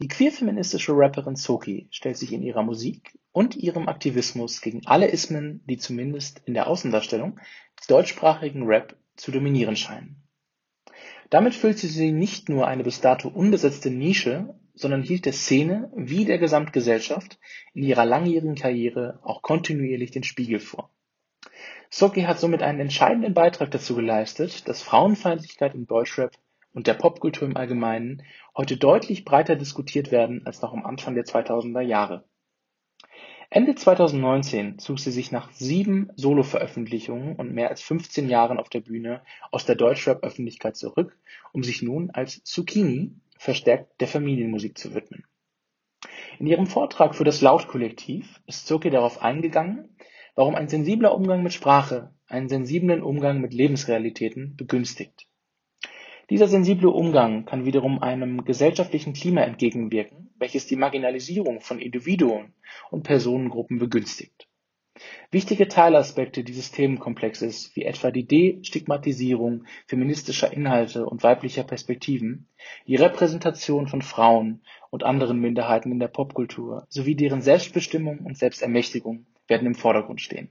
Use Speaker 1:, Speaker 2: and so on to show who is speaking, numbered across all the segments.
Speaker 1: Die queer-feministische Rapperin Soki stellt sich in ihrer Musik und ihrem Aktivismus gegen alle Ismen, die zumindest in der Außendarstellung deutschsprachigen Rap zu dominieren scheinen. Damit füllte sie nicht nur eine bis dato unbesetzte Nische, sondern hielt der Szene wie der Gesamtgesellschaft in ihrer langjährigen Karriere auch kontinuierlich den Spiegel vor. Soki hat somit einen entscheidenden Beitrag dazu geleistet, dass Frauenfeindlichkeit im Deutschrap und der Popkultur im Allgemeinen heute deutlich breiter diskutiert werden als noch am Anfang der 2000er Jahre. Ende 2019 zog sie sich nach sieben Soloveröffentlichungen und mehr als 15 Jahren auf der Bühne aus der Deutschrap-Öffentlichkeit zurück, um sich nun als Zucchini verstärkt der Familienmusik zu widmen. In ihrem Vortrag für das Laut-Kollektiv ist Soki darauf eingegangen, warum ein sensibler Umgang mit Sprache einen sensiblen Umgang mit Lebensrealitäten begünstigt. Dieser sensible Umgang kann wiederum einem gesellschaftlichen Klima entgegenwirken, welches die Marginalisierung von Individuen und Personengruppen begünstigt. Wichtige Teilaspekte dieses Themenkomplexes, wie etwa die Destigmatisierung feministischer Inhalte und weiblicher Perspektiven, die Repräsentation von Frauen und anderen Minderheiten in der Popkultur sowie deren Selbstbestimmung und Selbstermächtigung werden im Vordergrund stehen.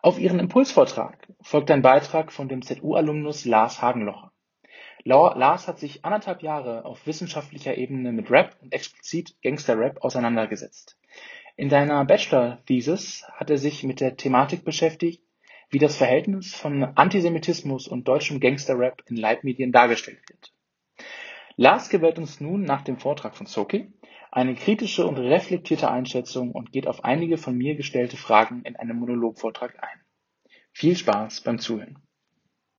Speaker 1: Auf ihren Impulsvortrag folgt ein Beitrag von dem ZU-Alumnus Lars Hagenlocher. Lars hat sich anderthalb Jahre auf wissenschaftlicher Ebene mit Rap und explizit Gangster-Rap auseinandergesetzt. In seiner Bachelor-Thesis hat er sich mit der Thematik beschäftigt, wie das Verhältnis von Antisemitismus und deutschem Gangster-Rap in Leitmedien dargestellt wird. Lars gewährt uns nun nach dem Vortrag von Soki eine kritische und reflektierte Einschätzung und geht auf einige von mir gestellte Fragen in einem Monologvortrag ein. Viel Spaß beim Zuhören.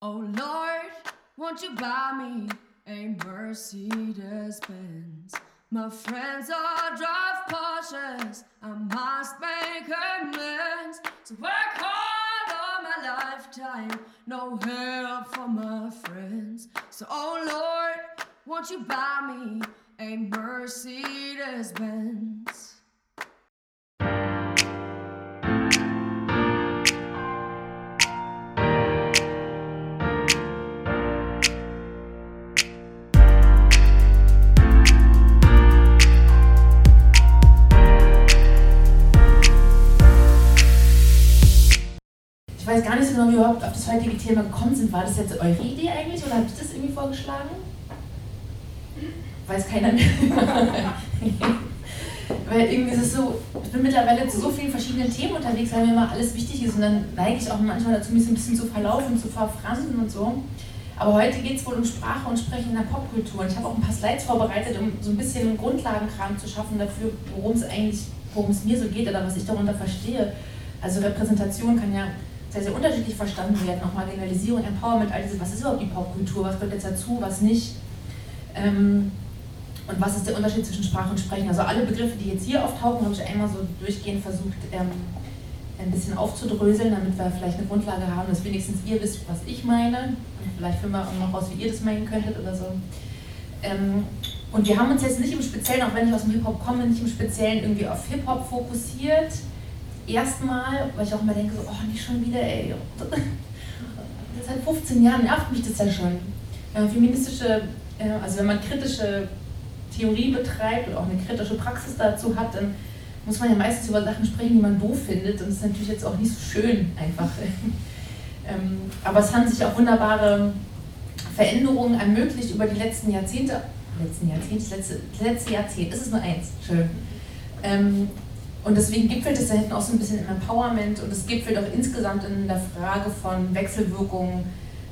Speaker 1: Oh Lord. Won't you buy me a Mercedes Benz? My friends all drive Porsches. I must make amends. So work hard all my lifetime. No help from my friends. So, oh Lord, won't you buy me a Mercedes Benz?
Speaker 2: Überhaupt auf das heutige Thema gekommen sind. War das jetzt eure Idee eigentlich oder habt ihr das irgendwie vorgeschlagen? Weiß keiner mehr. weil irgendwie ist es so, ich bin mittlerweile zu so vielen verschiedenen Themen unterwegs, weil mir immer alles wichtig ist und dann neige ich auch manchmal dazu, mich so ein bisschen zu verlaufen, zu verfransen und so. Aber heute geht es wohl um Sprache und Sprechen in der Popkultur. Und ich habe auch ein paar Slides vorbereitet, um so ein bisschen Grundlagenkram zu schaffen dafür, worum es eigentlich, worum es mir so geht oder was ich darunter verstehe. Also Repräsentation kann ja sehr, sehr unterschiedlich verstanden werden. Auch Marginalisierung, Empowerment, all diese, was ist überhaupt die Popkultur, was gehört jetzt dazu, was nicht. Ähm, und was ist der Unterschied zwischen Sprache und Sprechen? Also alle Begriffe, die jetzt hier auftauchen, habe ich einmal so durchgehend versucht, ähm, ein bisschen aufzudröseln, damit wir vielleicht eine Grundlage haben, dass wenigstens ihr wisst, was ich meine. Und vielleicht finden wir auch noch raus, wie ihr das meinen könntet oder so. Ähm, und wir haben uns jetzt nicht im Speziellen, auch wenn ich aus dem Hip-Hop komme, nicht im Speziellen irgendwie auf Hip-Hop fokussiert, erstmal, weil ich auch immer denke, so, oh, nicht schon wieder, ey. Seit 15 Jahren nervt mich das ja schon. Wenn feministische, äh, also wenn man kritische Theorie betreibt und auch eine kritische Praxis dazu hat, dann muss man ja meistens über Sachen sprechen, die man doof findet. Und das ist natürlich jetzt auch nicht so schön, einfach. Ähm, aber es haben sich auch wunderbare Veränderungen ermöglicht über die letzten Jahrzehnte. Letzten Jahrzehnte, letzte, letzte Jahrzehnt, ist es nur eins, schön. Und deswegen gipfelt es da hinten auch so ein bisschen im Empowerment und es gipfelt auch insgesamt in der Frage von Wechselwirkung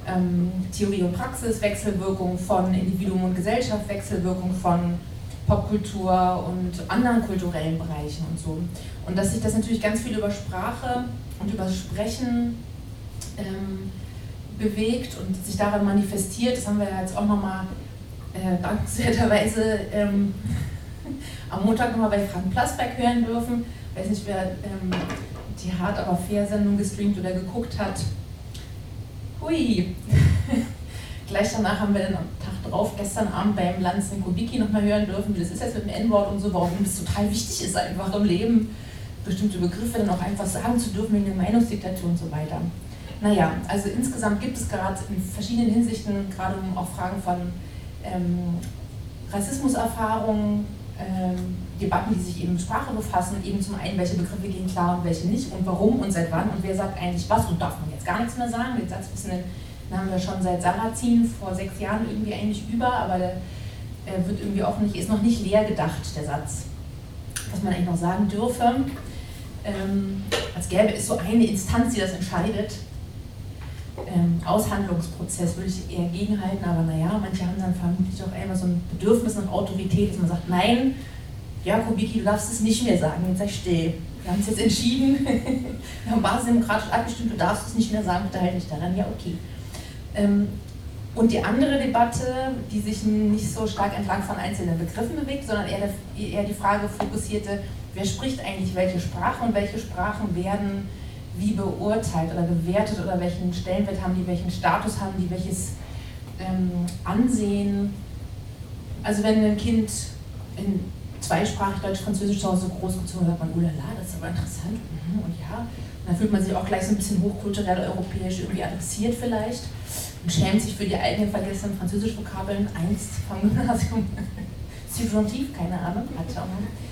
Speaker 2: ähm, Theorie und Praxis, Wechselwirkung von Individuum und Gesellschaft, Wechselwirkung von Popkultur und anderen kulturellen Bereichen und so. Und dass sich das natürlich ganz viel über Sprache und über Sprechen ähm, bewegt und sich daran manifestiert, das haben wir ja jetzt auch nochmal äh, dankenswerterweise ähm, am Montag nochmal bei Frank Plasberg hören dürfen. Ich weiß nicht, wer ähm, die Hart aber fair Sendung gestreamt oder geguckt hat. Hui! Gleich danach haben wir dann am Tag drauf, gestern Abend beim Lanzen Kubicki nochmal hören dürfen, wie das ist jetzt mit dem N-Wort und so, warum das total wichtig ist einfach im Leben, bestimmte Begriffe dann auch einfach sagen zu dürfen wegen der Meinungsdiktatur und so weiter. Naja, also insgesamt gibt es gerade in verschiedenen Hinsichten, gerade um auch Fragen von ähm, Rassismuserfahrungen, Debatten, die sich eben mit Sprache befassen, eben zum einen, welche Begriffe gehen klar und welche nicht und warum und seit wann und wer sagt eigentlich was und darf man jetzt gar nichts mehr sagen. Den Satz wissen, haben wir schon seit Sarrazin vor sechs Jahren irgendwie eigentlich über, aber der wird irgendwie auch nicht, ist noch nicht leer gedacht, der Satz. Was man eigentlich noch sagen dürfe, ähm, als gäbe es so eine Instanz, die das entscheidet. Ähm, Aushandlungsprozess würde ich eher gegenhalten, aber naja, manche haben dann vermutlich auch einmal so ein Bedürfnis nach Autorität, dass man sagt, nein, ja, Kubicki, du darfst es nicht mehr sagen, jetzt sei still. Wir haben es jetzt entschieden, wir haben basisdemokratisch abgestimmt, du darfst es nicht mehr sagen, bitte halt nicht daran, ja, okay. Ähm, und die andere Debatte, die sich nicht so stark entlang von einzelnen Begriffen bewegt, sondern eher, eher die Frage fokussierte, wer spricht eigentlich welche Sprache und welche Sprachen werden wie beurteilt oder bewertet oder welchen Stellenwert haben die, welchen Status haben die, welches ähm, Ansehen. Also wenn ein Kind in zweisprachig Deutsch-Französisch zu Hause großgezogen hat, man, oh la la, das ist aber interessant. Mhm, und ja, und dann fühlt man sich auch gleich so ein bisschen hochkulturell europäisch irgendwie adressiert vielleicht und schämt sich für die eigenen vergessenen Französisch-Vokabeln einst vom Gymnasium. Subjunktiv, keine Ahnung, hatte auch noch.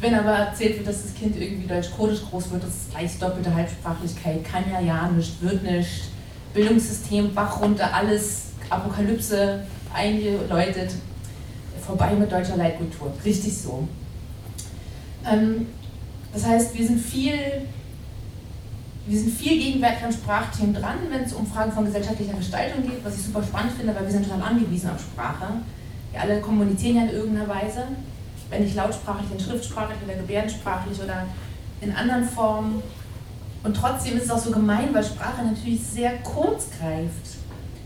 Speaker 2: Wenn aber erzählt wird, dass das Kind irgendwie deutsch-kurdisch groß wird, das ist gleich doppelte Halbsprachlichkeit, kann ja ja nicht, wird nicht, Bildungssystem, Bach runter, alles, Apokalypse eingeläutet, vorbei mit deutscher Leitkultur. Richtig so. Ähm, das heißt, wir sind viel wir sind viel gegenwärtig an Sprachthemen dran, wenn es um Fragen von gesellschaftlicher Gestaltung geht, was ich super spannend finde, weil wir sind total angewiesen auf Sprache. Wir alle kommunizieren ja in irgendeiner Weise wenn nicht lautsprachlich, dann schriftsprachlich oder gebärdensprachlich oder in anderen Formen. Und trotzdem ist es auch so gemein, weil Sprache natürlich sehr kurz greift.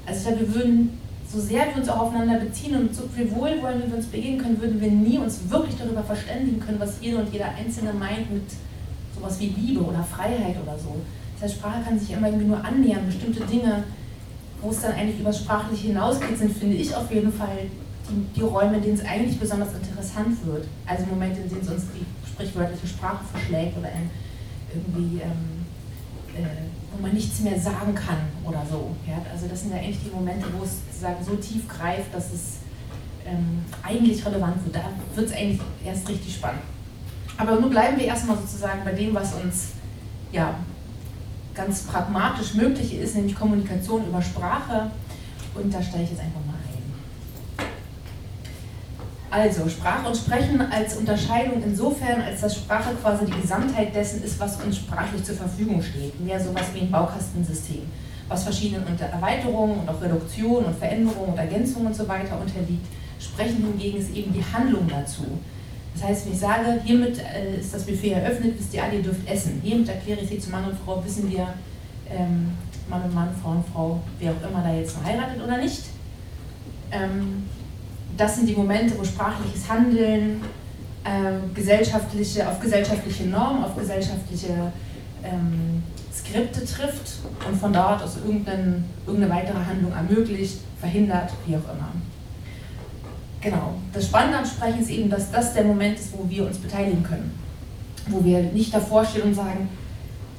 Speaker 2: Also ich glaube, wir würden, so sehr wir uns auch aufeinander beziehen und so viel Wohlwollen, wie wir uns begegnen können, würden wir nie uns wirklich darüber verständigen können, was jede und jeder Einzelne meint mit sowas wie Liebe oder Freiheit oder so. Das heißt, Sprache kann sich immer irgendwie nur annähern. Bestimmte Dinge, wo es dann eigentlich über Sprachliche hinausgeht, sind, finde ich auf jeden Fall die, Räume, in denen es eigentlich besonders interessant wird. Also Momente, in denen es uns die sprichwörtliche Sprache verschlägt oder ein, irgendwie, ähm, äh, wo man nichts mehr sagen kann oder so. Ja? Also das sind ja eigentlich die Momente, wo es sozusagen so tief greift, dass es ähm, eigentlich relevant wird. Da wird es eigentlich erst richtig spannend. Aber nun bleiben wir erstmal sozusagen bei dem, was uns ja, ganz pragmatisch möglich ist, nämlich Kommunikation über Sprache. Und da steige ich jetzt einfach mal also Sprache und Sprechen als Unterscheidung insofern, als dass Sprache quasi die Gesamtheit dessen ist, was uns sprachlich zur Verfügung steht. Mehr sowas wie ein Baukastensystem, was verschiedenen Erweiterungen und auch Reduktionen und Veränderungen und Ergänzungen und so weiter unterliegt. Sprechen hingegen ist eben die Handlung dazu. Das heißt, wenn ich sage, hiermit äh, ist das Buffet eröffnet, wisst ihr alle, ihr dürft essen. Hiermit erkläre ich sie zu Mann und Frau, wissen wir, ähm, Mann und Mann, Frau und Frau, wer auch immer da jetzt verheiratet oder nicht. Ähm, das sind die Momente, wo sprachliches Handeln äh, gesellschaftliche, auf gesellschaftliche Normen, auf gesellschaftliche ähm, Skripte trifft und von dort aus irgendeine, irgendeine weitere Handlung ermöglicht, verhindert, wie auch immer. Genau. Das Spannende am Sprechen ist eben, dass das der Moment ist, wo wir uns beteiligen können. Wo wir nicht davor stehen und sagen,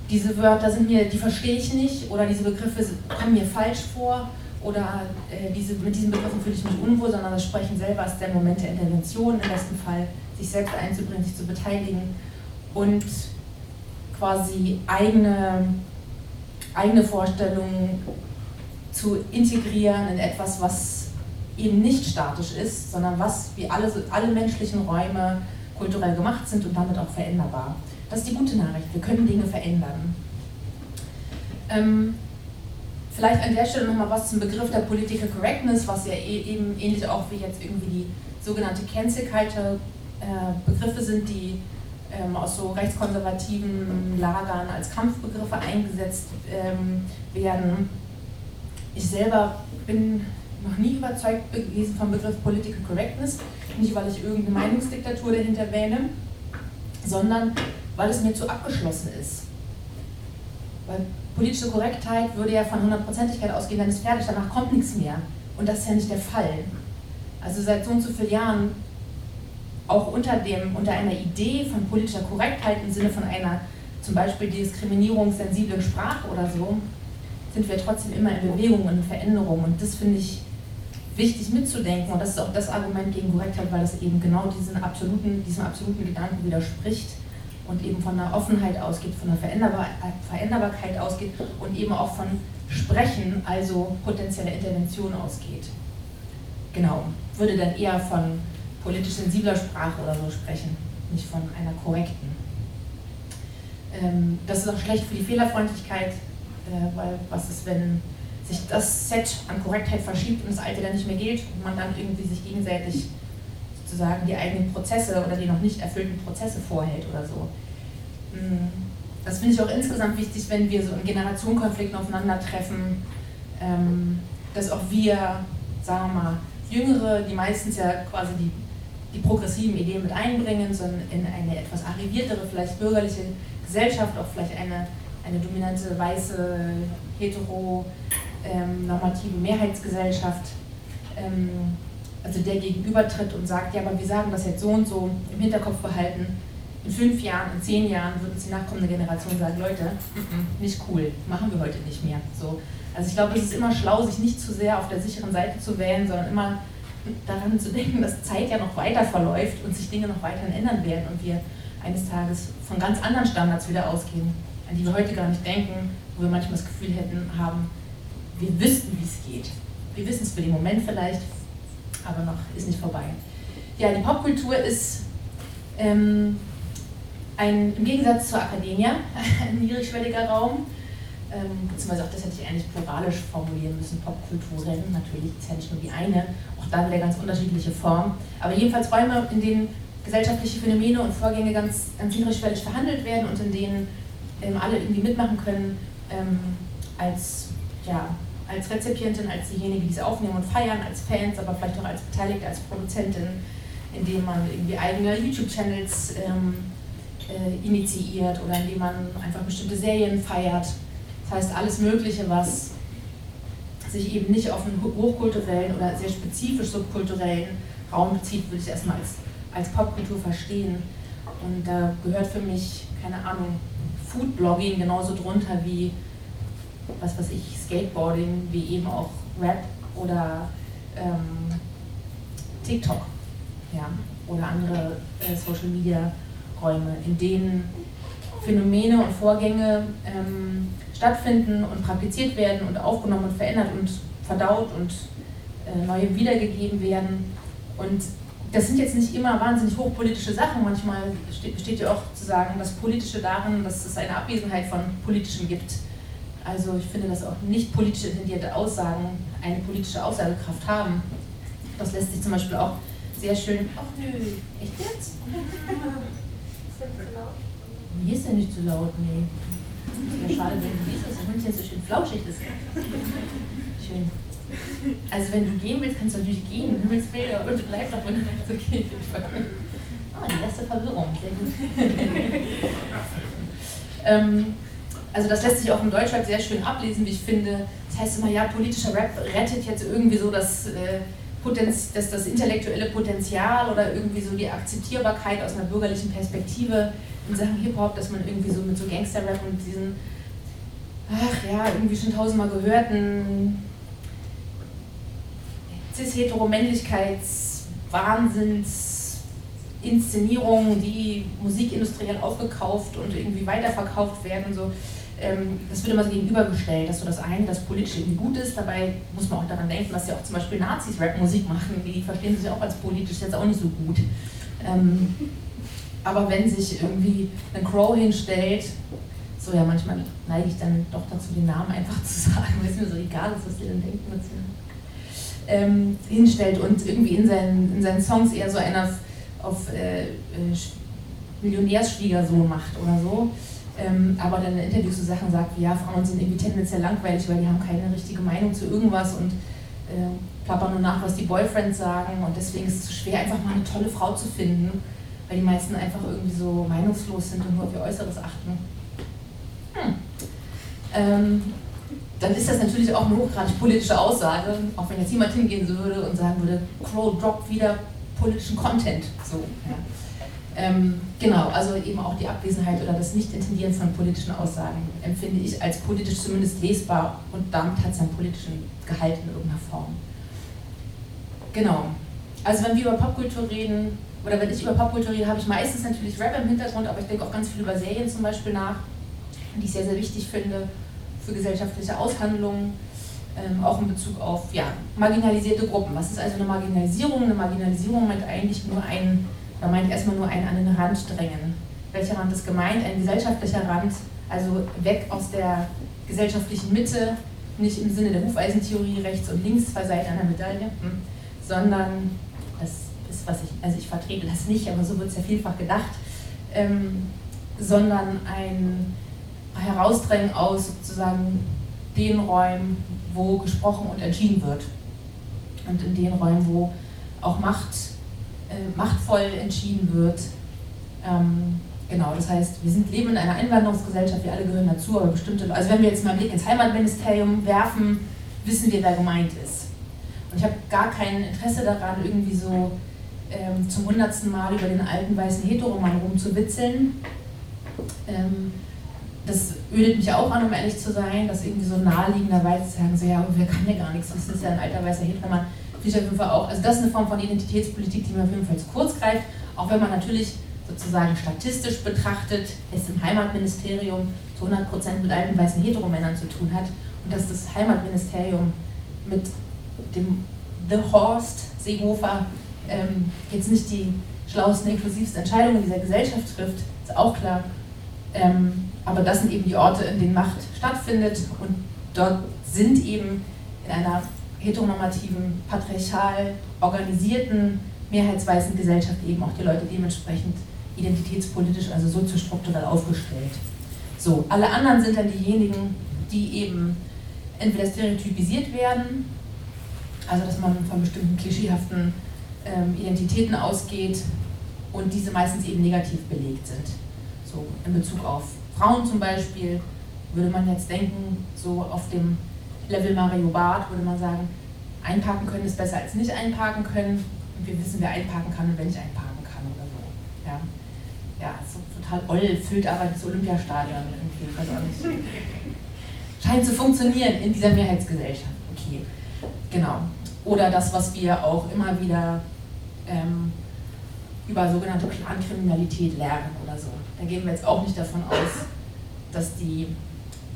Speaker 2: diese Wörter sind mir, die verstehe ich nicht oder diese Begriffe kommen mir falsch vor oder äh, diese, mit diesen Begriffen fühle ich mich unwohl, sondern das Sprechen selber ist der Moment der Intervention, im besten Fall sich selbst einzubringen, sich zu beteiligen und quasi eigene, eigene Vorstellungen zu integrieren in etwas, was eben nicht statisch ist, sondern was wie alle, alle menschlichen Räume kulturell gemacht sind und damit auch veränderbar. Das ist die gute Nachricht, wir können Dinge verändern. Ähm, Vielleicht an der Stelle nochmal was zum Begriff der Political Correctness, was ja e-, eben ähnlich auch wie jetzt irgendwie die sogenannte Cancel Culture äh, Begriffe sind, die ähm, aus so rechtskonservativen Lagern als Kampfbegriffe eingesetzt ähm, werden. Ich selber bin noch nie überzeugt gewesen vom Begriff Political Correctness, nicht weil ich irgendeine Meinungsdiktatur dahinter wähne, sondern weil es mir zu abgeschlossen ist. Weil politische Korrektheit würde ja von Hundertprozentigkeit ausgehen, dann ist fertig, danach kommt nichts mehr. Und das ist ja nicht der Fall. Also seit so und so vielen Jahren, auch unter, dem, unter einer Idee von politischer Korrektheit im Sinne von einer zum Beispiel diskriminierungssensiblen Sprache oder so, sind wir trotzdem immer in Bewegung und in Veränderung. Und das finde ich wichtig mitzudenken. Und das ist auch das Argument gegen Korrektheit, weil das eben genau diesen absoluten, diesem absoluten Gedanken widerspricht und eben von einer Offenheit ausgeht, von einer Veränderbar Veränderbarkeit ausgeht und eben auch von Sprechen, also potenzieller Intervention ausgeht. Genau, würde dann eher von politisch sensibler Sprache oder so sprechen, nicht von einer korrekten. Ähm, das ist auch schlecht für die Fehlerfreundlichkeit, äh, weil was ist, wenn sich das Set an Korrektheit verschiebt und das alte dann nicht mehr gilt und man dann irgendwie sich gegenseitig sozusagen die eigenen Prozesse oder die noch nicht erfüllten Prozesse vorhält oder so. Hm, das finde ich auch insgesamt wichtig, wenn wir so in Generationenkonflikten aufeinandertreffen, ähm, dass auch wir, sagen wir mal, Jüngere, die meistens ja quasi die, die progressiven Ideen mit einbringen, sondern in eine etwas arriviertere, vielleicht bürgerliche Gesellschaft, auch vielleicht eine, eine dominante weiße, hetero, ähm, normative Mehrheitsgesellschaft, ähm, also der gegenübertritt und sagt, ja, aber wir sagen das jetzt so und so im Hinterkopf behalten, in fünf Jahren, in zehn Jahren wird uns die nachkommende Generation sagen, Leute, nicht cool, machen wir heute nicht mehr. So. Also ich glaube, es ist immer schlau, sich nicht zu sehr auf der sicheren Seite zu wählen, sondern immer daran zu denken, dass Zeit ja noch weiter verläuft und sich Dinge noch weiterhin ändern werden und wir eines Tages von ganz anderen Standards wieder ausgehen, an die wir heute gar nicht denken, wo wir manchmal das Gefühl hätten, haben, wir wüssten, wie es geht. Wir wissen es für den Moment vielleicht, aber noch ist nicht vorbei. Ja, die Popkultur ist ähm, ein, im Gegensatz zur Akademie ein niedrigschwelliger Raum, ähm, beziehungsweise auch das hätte ich eigentlich pluralisch formulieren müssen, Popkulturen, natürlich ist ja nicht nur die eine, auch da wieder ganz unterschiedliche Formen, aber jedenfalls Räume, in denen gesellschaftliche Phänomene und Vorgänge ganz, ganz niedrigschwellig verhandelt werden und in denen ähm, alle irgendwie mitmachen können, ähm, als, ja, als Rezipientin, als diejenige, die es aufnehmen und feiern, als Fans, aber vielleicht auch als Beteiligte, als Produzentin, indem man irgendwie eigene YouTube-Channels ähm, äh, initiiert oder indem man einfach bestimmte Serien feiert. Das heißt, alles Mögliche, was sich eben nicht auf einen hochkulturellen oder sehr spezifisch subkulturellen Raum bezieht, würde ich erstmal als, als Popkultur verstehen. Und da gehört für mich, keine Ahnung, Foodblogging genauso drunter wie, was weiß ich, Skateboarding, wie eben auch Rap oder ähm, TikTok ja, oder andere äh, Social Media Räume, in denen Phänomene und Vorgänge ähm, stattfinden und praktiziert werden und aufgenommen und verändert und verdaut und äh, neu wiedergegeben werden. Und das sind jetzt nicht immer wahnsinnig hochpolitische Sachen. Manchmal besteht ja auch zu sagen, das Politische darin, dass es eine Abwesenheit von Politischem gibt. Also ich finde, dass auch nicht politisch intendierte Aussagen eine politische Aussagekraft haben. Das lässt sich zum Beispiel auch sehr schön. Ach nö, echt jetzt? Mir ist ja nicht zu laut, nee. Ja, schade, wenn du liest, dass der Hund jetzt so schön flauschig ist. Schön. Also wenn du gehen willst, kannst du natürlich gehen, du willst Bilder und bleib doch, wenn so gehst. Ah, die erste Verwirrung, sehr gut. ähm, also das lässt sich auch im Deutschrap sehr schön ablesen, wie ich finde. Das heißt immer, ja, politischer Rap rettet jetzt irgendwie so das, äh, Potenz, das, das intellektuelle Potenzial oder irgendwie so die Akzeptierbarkeit aus einer bürgerlichen Perspektive in Sachen Hip-Hop, dass man irgendwie so mit so Gangster-Rap und diesen, ach ja, irgendwie schon tausendmal gehörten Cis-Hetero-Männlichkeits-Wahnsinns-Inszenierungen, die musikindustriell aufgekauft und irgendwie weiterverkauft werden, so das wird immer so gegenübergestellt, dass so das eine, das Politische irgendwie gut ist. Dabei muss man auch daran denken, dass ja auch zum Beispiel Nazis Rapmusik machen, die verstehen sich auch als politisch jetzt auch nicht so gut. Ähm, aber wenn sich irgendwie ein Crow hinstellt, so ja, manchmal neige ich dann doch dazu, den Namen einfach zu sagen, weil es mir so egal ist, was die dann denken. Was ähm, hinstellt und irgendwie in seinen, in seinen Songs eher so einer auf äh, äh, Millionärsschwiegersohn macht oder so ähm, aber dann in Interviews so Sachen sagt wie, ja, Frauen sind irgendwie tendenziell langweilig, weil die haben keine richtige Meinung zu irgendwas und äh, plappern nur nach, was die Boyfriends sagen und deswegen ist es schwer, einfach mal eine tolle Frau zu finden, weil die meisten einfach irgendwie so meinungslos sind und nur auf ihr Äußeres achten. Hm. Ähm, dann ist das natürlich auch eine hochgradig politische Aussage, auch wenn jetzt jemand hingehen würde und sagen würde, Crow droppt wieder politischen Content. So, ja. Ähm, genau, also eben auch die Abwesenheit oder das Nicht-Intendieren von politischen Aussagen empfinde ich als politisch zumindest lesbar und damit hat es einen politischen Gehalt in irgendeiner Form. Genau. Also wenn wir über Popkultur reden, oder wenn ich über Popkultur rede, habe ich meistens natürlich Rap im Hintergrund, aber ich denke auch ganz viel über Serien zum Beispiel nach, die ich sehr, sehr wichtig finde für gesellschaftliche Aushandlungen, ähm, auch in Bezug auf ja, marginalisierte Gruppen. Was ist also eine Marginalisierung? Eine Marginalisierung meint eigentlich nur ein, man meint erstmal nur einen an den Rand drängen. Welcher Rand ist gemeint? Ein gesellschaftlicher Rand, also weg aus der gesellschaftlichen Mitte, nicht im Sinne der Hufeisentheorie rechts und links, zwei Seiten einer Medaille, hm, sondern das ist, was ich, also ich vertrete das nicht, aber so wird es ja vielfach gedacht, ähm, sondern ein Herausdrängen aus sozusagen den Räumen, wo gesprochen und entschieden wird. Und in den Räumen, wo auch Macht, machtvoll entschieden wird. Ähm, genau, das heißt, wir sind, leben in einer Einwanderungsgesellschaft, wir alle gehören dazu, aber bestimmte, also wenn wir jetzt mal einen Blick ins Heimatministerium werfen, wissen wir, wer gemeint ist. Und ich habe gar kein Interesse daran, irgendwie so ähm, zum hundertsten Mal über den alten weißen Heteroman rumzuwitzeln. Ähm, das ödet mich auch an, um ehrlich zu sein, dass irgendwie so naheliegenderweise sagen, so ja, wer kann ja gar nichts, das ist ja ein alter weißer Heteroman. Finde ich auf jeden Fall auch, also das ist eine Form von Identitätspolitik, die mir auf jeden Fall zu kurz greift, auch wenn man natürlich sozusagen statistisch betrachtet es im Heimatministerium zu 100% mit alten weißen Heteromännern zu tun hat und dass das Heimatministerium mit dem The Horst Seehofer ähm, jetzt nicht die schlauesten, inklusivsten Entscheidungen dieser Gesellschaft trifft, ist auch klar. Ähm, aber das sind eben die Orte, in denen Macht stattfindet und dort sind eben in einer heteronormativen, patriarchal organisierten, mehrheitsweißen Gesellschaft eben auch die Leute dementsprechend identitätspolitisch, also soziostrukturell aufgestellt. So, alle anderen sind dann diejenigen, die eben entweder stereotypisiert werden, also dass man von bestimmten klischeehaften ähm, Identitäten ausgeht und diese meistens eben negativ belegt sind. So in Bezug auf Frauen zum Beispiel würde man jetzt denken, so auf dem Level Mario Barth würde man sagen, einparken können ist besser als nicht einparken können. Und wir wissen, wer einparken kann und wer nicht einparken kann oder so. Ja, ja so total oll, füllt aber das Olympiastadion irgendwie. weiß auch nicht. Scheint zu funktionieren in dieser Mehrheitsgesellschaft. Okay, genau. Oder das, was wir auch immer wieder ähm, über sogenannte Clankriminalität lernen oder so. Da gehen wir jetzt auch nicht davon aus, dass die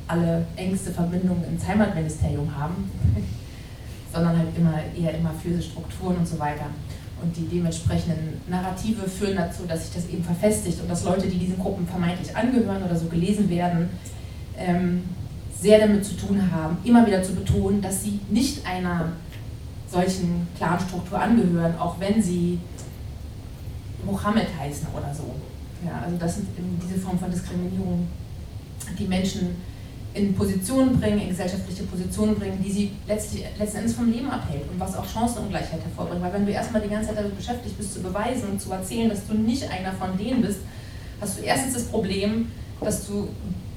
Speaker 2: alle engste Verbindungen ins Heimatministerium haben, sondern halt immer eher immer für Strukturen und so weiter. Und die dementsprechenden Narrative führen dazu, dass sich das eben verfestigt und dass Leute, die diesen Gruppen vermeintlich angehören oder so gelesen werden, ähm, sehr damit zu tun haben, immer wieder zu betonen, dass sie nicht einer solchen Clanstruktur angehören, auch wenn sie Mohammed heißen oder so. Ja, also das sind diese Form von Diskriminierung, die Menschen in Positionen bringen, in gesellschaftliche Positionen bringen, die sie letztlich, letzten Endes vom Leben abhält und was auch Chancenungleichheit hervorbringt. Weil wenn du erstmal die ganze Zeit damit beschäftigt bist, zu beweisen und zu erzählen, dass du nicht einer von denen bist, hast du erstens das Problem, dass du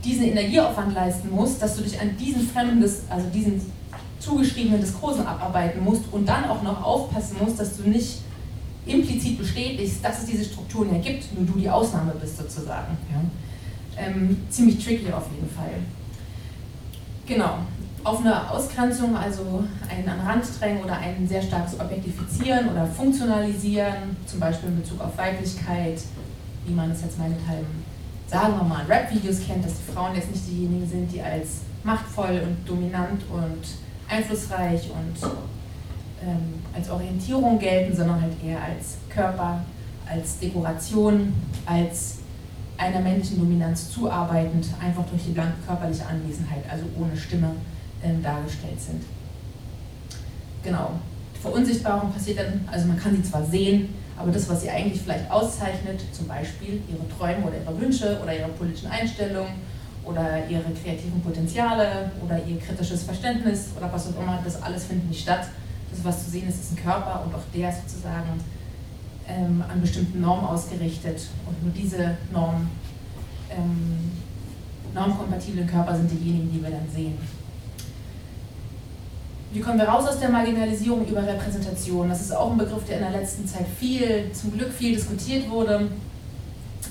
Speaker 2: diesen Energieaufwand leisten musst, dass du dich an diesen fremden, also diesen zugeschriebenen Diskursen abarbeiten musst und dann auch noch aufpassen musst, dass du nicht implizit bestätigst, dass es diese Strukturen ja gibt, nur du die Ausnahme bist sozusagen. Ja. Ähm, ziemlich tricky auf jeden Fall. Genau. Auf eine Ausgrenzung, also ein an Rand drängen oder ein sehr starkes Objektifizieren oder Funktionalisieren, zum Beispiel in Bezug auf Weiblichkeit, wie man es jetzt meinethalben, sagen wir mal, in Rap-Videos kennt, dass die Frauen jetzt nicht diejenigen sind, die als machtvoll und dominant und einflussreich und ähm, als Orientierung gelten, sondern halt eher als Körper, als Dekoration, als einer männlichen Dominanz zuarbeitend, einfach durch die körperliche Anwesenheit, also ohne Stimme, ähm, dargestellt sind. Genau. Verunsichtbarung passiert dann, also man kann sie zwar sehen, aber das, was sie eigentlich vielleicht auszeichnet, zum Beispiel ihre Träume oder ihre Wünsche oder ihre politischen Einstellungen oder ihre kreativen Potenziale oder ihr kritisches Verständnis oder was auch immer, das alles findet nicht statt, das, was zu sehen ist, ist ein Körper und auch der ist sozusagen ähm, an bestimmten Normen ausgerichtet. Und nur diese Norm, ähm, normkompatiblen Körper sind diejenigen, die wir dann sehen. Wie kommen wir raus aus der Marginalisierung über Repräsentation? Das ist auch ein Begriff, der in der letzten Zeit viel, zum Glück viel diskutiert wurde.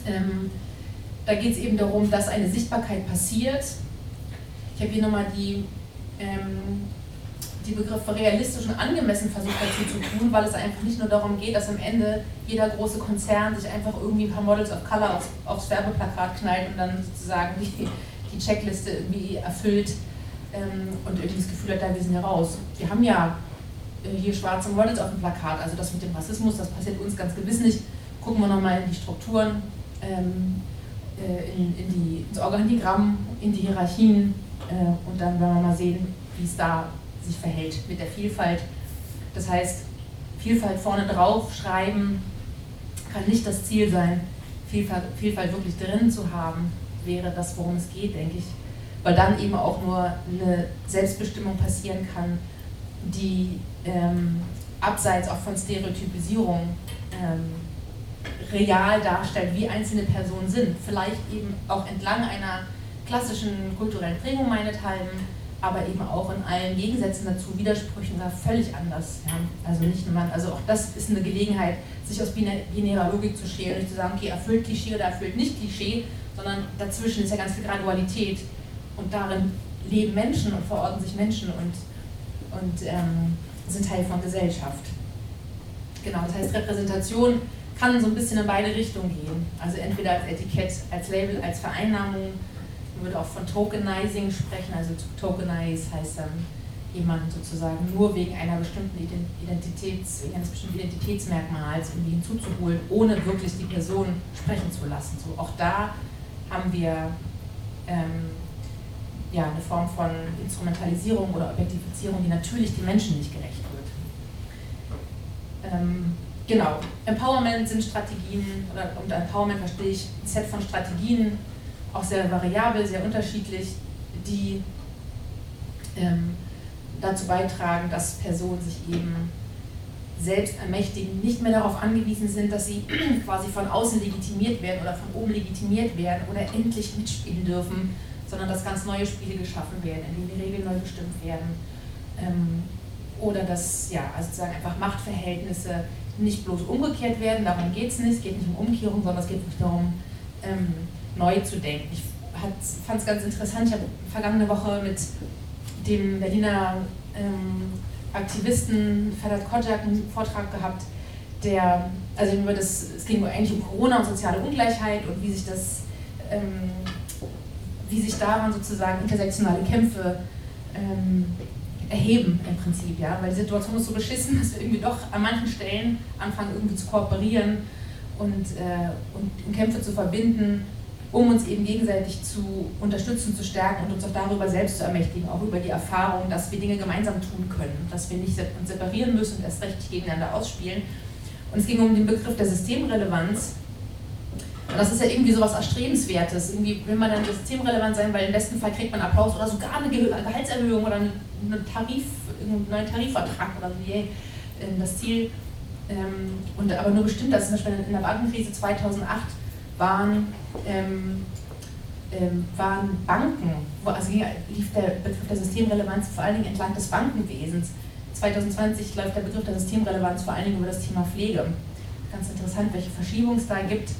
Speaker 2: Ähm, da geht es eben darum, dass eine Sichtbarkeit passiert. Ich habe hier nochmal die ähm, die Begriffe realistisch und angemessen versucht dazu zu tun, weil es einfach nicht nur darum geht, dass am Ende jeder große Konzern sich einfach irgendwie ein paar Models of Color aufs, aufs Werbeplakat knallt und dann sozusagen die, die Checkliste irgendwie erfüllt ähm, und irgendwie das Gefühl hat, da wir sind ja raus. Wir haben ja äh, hier schwarze Models auf dem Plakat, also das mit dem Rassismus, das passiert uns ganz gewiss nicht. Gucken wir nochmal in die Strukturen, ähm, äh, in, in die, ins Organigramm, in die Hierarchien äh, und dann werden wir mal sehen, wie es da sich verhält mit der Vielfalt. Das heißt, Vielfalt vorne drauf schreiben kann nicht das Ziel sein. Vielfalt, Vielfalt wirklich drin zu haben, wäre das, worum es geht, denke ich. Weil dann eben auch nur eine Selbstbestimmung passieren kann, die ähm, abseits auch von Stereotypisierung ähm, real darstellt, wie einzelne Personen sind. Vielleicht eben auch entlang einer klassischen kulturellen Prägung meinethalben, aber eben auch in allen Gegensätzen dazu, Widersprüchen da völlig anders. Ja. Also nicht man, also auch das ist eine Gelegenheit, sich aus binärer Logik zu schälen nicht zu sagen, okay, erfüllt Klischee oder erfüllt nicht Klischee, sondern dazwischen ist ja ganz viel Gradualität und darin leben Menschen und verorten sich Menschen und, und ähm, sind Teil von Gesellschaft. Genau, das heißt, Repräsentation kann so ein bisschen in beide Richtungen gehen. Also entweder als Etikett, als Label, als Vereinnahmung würde auch von Tokenizing sprechen, also Tokenize heißt dann jemand sozusagen nur wegen einer bestimmten Identitäts, wegen eines bestimmten Identitätsmerkmals irgendwie hinzuzuholen, ohne wirklich die Person sprechen zu lassen. So, auch da haben wir ähm, ja, eine Form von Instrumentalisierung oder Objektifizierung, die natürlich den Menschen nicht gerecht wird. Ähm, genau, Empowerment sind Strategien, oder unter Empowerment verstehe ich ein Set von Strategien, auch sehr variabel, sehr unterschiedlich, die ähm, dazu beitragen, dass Personen sich eben selbst ermächtigen, nicht mehr darauf angewiesen sind, dass sie quasi von außen legitimiert werden oder von oben legitimiert werden oder endlich mitspielen dürfen, sondern dass ganz neue Spiele geschaffen werden, in denen die Regeln neu bestimmt werden. Ähm, oder dass ja, also sozusagen einfach Machtverhältnisse nicht bloß umgekehrt werden, darum geht es nicht, es geht nicht um Umkehrung, sondern es geht wirklich darum, ähm, neu zu denken. Ich fand es ganz interessant, ich habe vergangene Woche mit dem Berliner ähm, Aktivisten Ferhat Kojak einen Vortrag gehabt, der, also über das, es ging eigentlich um Corona und soziale Ungleichheit und wie sich das, ähm, wie sich daran sozusagen intersektionale Kämpfe ähm, erheben im Prinzip, ja, weil die Situation ist so beschissen, dass wir irgendwie doch an manchen Stellen anfangen irgendwie zu kooperieren und, äh, und Kämpfe zu verbinden um uns eben gegenseitig zu unterstützen, zu stärken und uns auch darüber selbst zu ermächtigen, auch über die Erfahrung, dass wir Dinge gemeinsam tun können, dass wir nicht uns separieren müssen und erst recht gegeneinander ausspielen. Und es ging um den Begriff der Systemrelevanz. Und das ist ja irgendwie so was Erstrebenswertes. Irgendwie will man dann systemrelevant sein, weil im besten Fall kriegt man Applaus oder sogar eine Gehaltserhöhung oder einen Tarif, einen neuen Tarifvertrag oder so. Yay. Ähm, das Ziel, ähm, und aber nur bestimmt, dass zum Beispiel in der Bankenkrise 2008 waren, ähm, ähm, waren Banken, wo, also lief der Begriff der Systemrelevanz vor allen Dingen entlang des Bankenwesens. 2020 läuft der Begriff der Systemrelevanz vor allen Dingen über das Thema Pflege. Ganz interessant, welche Verschiebungen es da gibt,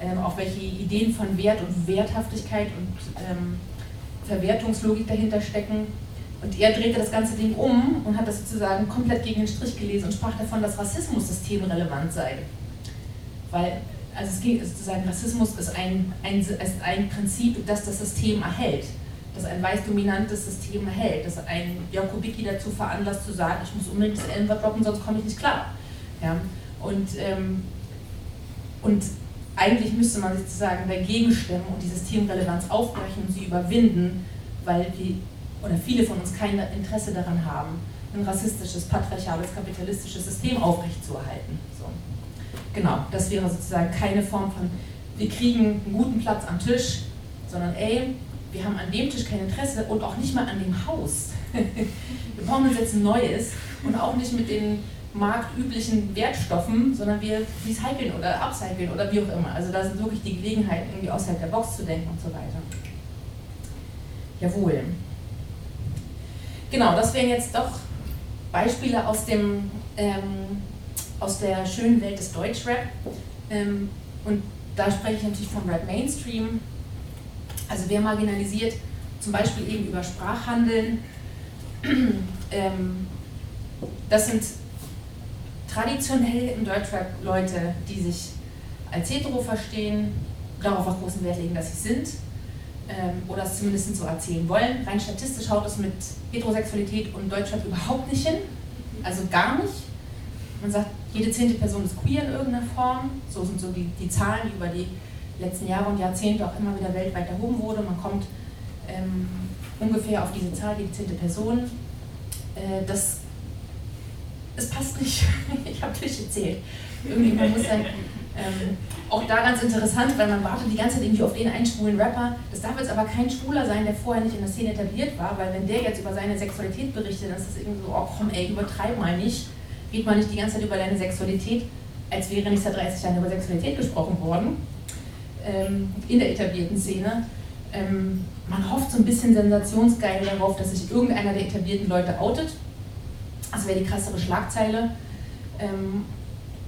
Speaker 2: ähm, auch welche Ideen von Wert und Werthaftigkeit und ähm, Verwertungslogik dahinter stecken. Und er drehte das ganze Ding um und hat das sozusagen komplett gegen den Strich gelesen und sprach davon, dass Rassismus systemrelevant sei. Weil also es geht sozusagen, Rassismus ist ein, ein, ist ein Prinzip, das das System erhält, das ein weiß-dominantes System erhält, das ein Jakubicki dazu veranlasst zu sagen, ich muss unbedingt das N-Wort sonst komme ich nicht klar. Ja? Und, ähm, und eigentlich müsste man sozusagen dagegen stimmen und die Systemrelevanz aufbrechen und sie überwinden, weil wir oder viele von uns kein Interesse daran haben, ein rassistisches, patriarchales, kapitalistisches System aufrechtzuerhalten. Genau, das wäre sozusagen keine Form von, wir kriegen einen guten Platz am Tisch, sondern ey, wir haben an dem Tisch kein Interesse und auch nicht mal an dem Haus. wir brauchen uns jetzt ein neues und auch nicht mit den marktüblichen Wertstoffen, sondern wir recyceln oder upcyclen oder wie auch immer. Also da sind wirklich die Gelegenheiten, irgendwie außerhalb der Box zu denken und so weiter. Jawohl. Genau, das wären jetzt doch Beispiele aus dem ähm, aus der schönen Welt des Deutschrap. Ähm, und da spreche ich natürlich vom Rap Mainstream. Also wer marginalisiert, zum Beispiel eben über Sprachhandeln, ähm, das sind traditionell im Deutschrap Leute, die sich als hetero verstehen, darauf auch großen Wert legen, dass sie sind ähm, oder es zumindest so erzählen wollen. Rein statistisch haut es mit Heterosexualität und Deutschrap überhaupt nicht hin, also gar nicht. Man sagt, jede zehnte Person ist queer in irgendeiner Form. So sind so die, die Zahlen, die über die letzten Jahre und Jahrzehnte auch immer wieder weltweit erhoben wurde. Man kommt ähm, ungefähr auf diese Zahl, die zehnte Person. Äh, das, es passt nicht. ich habe durchgezählt. Irgendwie, man muss sagen, ähm, auch da ganz interessant, weil man wartet die ganze Zeit irgendwie auf den einen schwulen Rapper. Das darf jetzt aber kein Schwuler sein, der vorher nicht in der Szene etabliert war, weil wenn der jetzt über seine Sexualität berichtet, dann ist das irgendwie so, oh komm ey, übertreib mal nicht. Geht mal nicht die ganze Zeit über deine Sexualität, als wäre nicht seit 30 Jahren über Sexualität gesprochen worden ähm, in der etablierten Szene. Ähm, man hofft so ein bisschen sensationsgeil darauf, dass sich irgendeiner der etablierten Leute outet. Das wäre die krassere Schlagzeile. Ähm,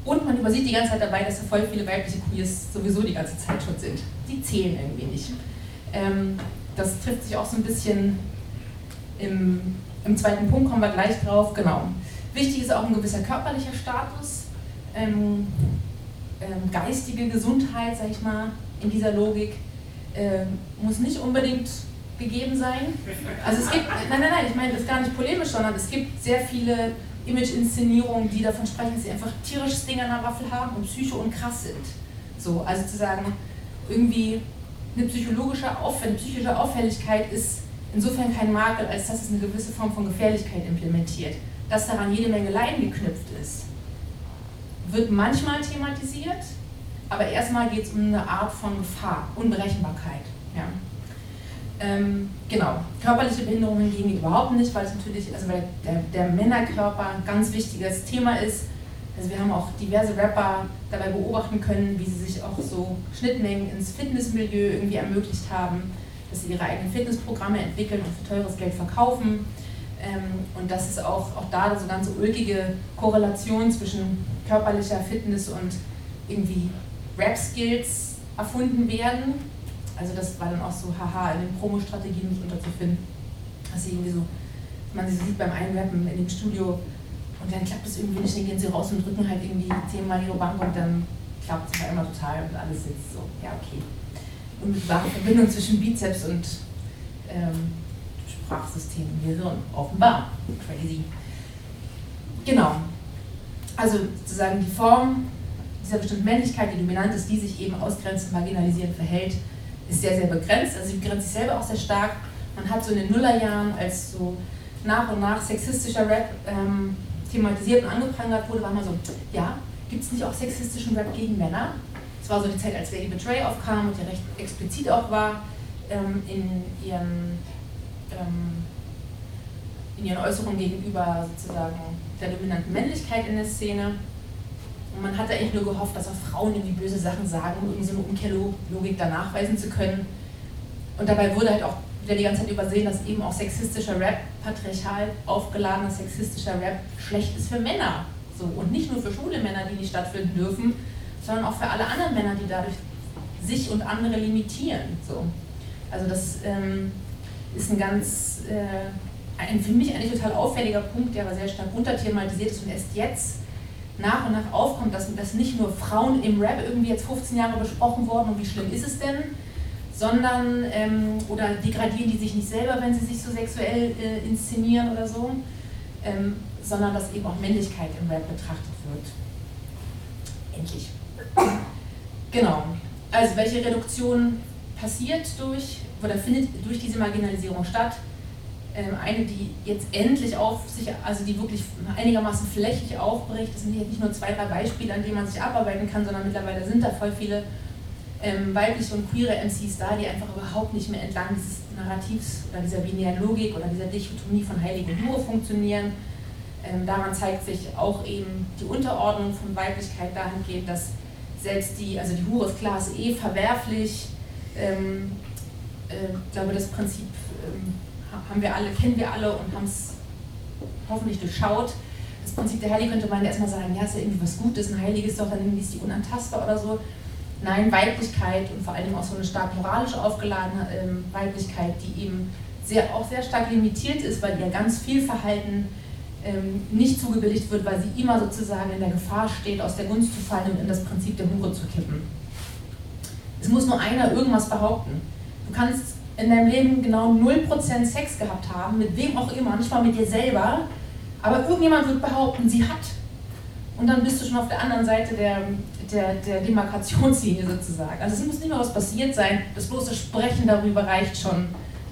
Speaker 2: und man übersieht die ganze Zeit dabei, dass da voll viele weibliche Queers sowieso die ganze Zeit schon sind. Die zählen irgendwie nicht. Ähm, das trifft sich auch so ein bisschen im, im, zweiten Punkt, kommen wir gleich drauf. Genau. Wichtig ist auch ein gewisser körperlicher Status, ähm, ähm, geistige Gesundheit, sag ich mal, in dieser Logik. Ähm, muss nicht unbedingt gegeben sein. Also es gibt, nein, nein, nein, ich meine das ist gar nicht polemisch, sondern es gibt sehr viele Image-Inszenierungen, die davon sprechen, dass sie einfach tierisches Ding an der Waffel haben und psycho und krass sind. So, also zu sagen, irgendwie eine psychologische Auf eine psychische Auffälligkeit ist insofern kein Makel, als dass es eine gewisse Form von Gefährlichkeit implementiert. Dass daran jede Menge Leiden geknüpft ist, wird manchmal thematisiert, aber erstmal geht es um eine Art von Gefahr, Unberechenbarkeit. Ja. Ähm, genau, körperliche Behinderung hingegen überhaupt nicht, weil es natürlich, also weil der, der Männerkörper ein ganz wichtiges Thema ist. Also wir haben auch diverse Rapper dabei beobachten können, wie sie sich auch so Schnittmengen ins Fitnessmilieu irgendwie ermöglicht haben, dass sie ihre eigenen Fitnessprogramme entwickeln und für teures Geld verkaufen. Ähm, und dass es auch, auch da so ganz ulkige Korrelation zwischen körperlicher Fitness und irgendwie Rap-Skills erfunden werden also das war dann auch so, haha, in den Promo-Strategien nicht unterzufinden. Dass sie irgendwie so, man sie sieht beim Einrappen in dem Studio und dann klappt es irgendwie nicht, dann gehen sie raus und drücken halt irgendwie zehnmal ihre Bank und dann klappt es halt immer total und alles sitzt so, ja okay. Unmittelbare Verbindung zwischen Bizeps und ähm, Sprachsystem im Gehirn, offenbar. Crazy. Genau. Also sozusagen die Form dieser bestimmten Männlichkeit, die dominant ist, die sich eben ausgrenzend, marginalisierend verhält, ist sehr, sehr begrenzt. Also sie begrenzt sich selber auch sehr stark. Man hat so in den Nullerjahren, als so nach und nach sexistischer Rap ähm, thematisiert und angeprangert wurde, war man so, ja, gibt es nicht auch sexistischen Rap gegen Männer? Es war so die Zeit, als Lady Betray aufkam und ja recht explizit auch war ähm, in, ihren, ähm, in ihren Äußerungen gegenüber sozusagen der dominanten Männlichkeit in der Szene. Und man hatte eigentlich nur gehofft, dass auch Frauen irgendwie böse Sachen sagen, um irgendwie so eine Umkehrlogik da nachweisen zu können. Und dabei wurde halt auch wieder die ganze Zeit übersehen, dass eben auch sexistischer Rap, patriarchal aufgeladener sexistischer Rap schlecht ist für Männer. So, und nicht nur für schwule Männer, die nicht stattfinden dürfen, sondern auch für alle anderen Männer, die dadurch sich und andere limitieren. So. Also das ähm, ist ein ganz, äh, ein für mich eigentlich total auffälliger Punkt, der aber sehr stark unterthematisiert ist und erst jetzt nach und nach aufkommt, dass, dass nicht nur Frauen im Rap irgendwie jetzt 15 Jahre besprochen wurden und wie schlimm ist es denn, sondern, ähm, oder degradieren die sich nicht selber, wenn sie sich so sexuell äh, inszenieren oder so, ähm, sondern dass eben auch Männlichkeit im Rap betrachtet wird. Endlich. Genau. Also welche Reduktion passiert durch oder findet durch diese Marginalisierung statt? Ähm, eine, die jetzt endlich auf sich, also die wirklich einigermaßen flächig aufbricht. Das sind jetzt nicht nur zwei, drei Beispiele, an denen man sich abarbeiten kann, sondern mittlerweile sind da voll viele ähm, weibliche und queere MCs da, die einfach überhaupt nicht mehr entlang dieses Narrativs oder dieser binären Logik oder dieser Dichotomie von Heilig und Hure funktionieren. Ähm, daran zeigt sich auch eben die Unterordnung von Weiblichkeit dahingehend, dass selbst die, also die Hure ist klar, ist eh verwerflich. Ähm, äh, ich glaube, das Prinzip ähm, haben wir alle, kennen wir alle und haben es hoffentlich durchschaut. Das Prinzip der Heilige könnte man erstmal sagen, ja, ist ja irgendwie was Gutes, ein Heiliges doch, dann irgendwie ist die unantastbar oder so. Nein, Weiblichkeit und vor allem auch so eine stark moralisch aufgeladene äh, Weiblichkeit, die eben sehr, auch sehr stark limitiert ist, weil ihr ganz viel Verhalten ähm, nicht zugebilligt wird, weil sie immer sozusagen in der Gefahr steht, aus der Gunst zu fallen und in das Prinzip der Hure zu kippen. Es muss nur einer irgendwas behaupten. Du kannst in deinem Leben genau 0% Sex gehabt haben, mit wem auch immer, nicht mal mit dir selber, aber irgendjemand wird behaupten, sie hat. Und dann bist du schon auf der anderen Seite der, der, der Demarkationslinie sozusagen. Also es muss nicht mehr was passiert sein, das bloße Sprechen darüber reicht schon,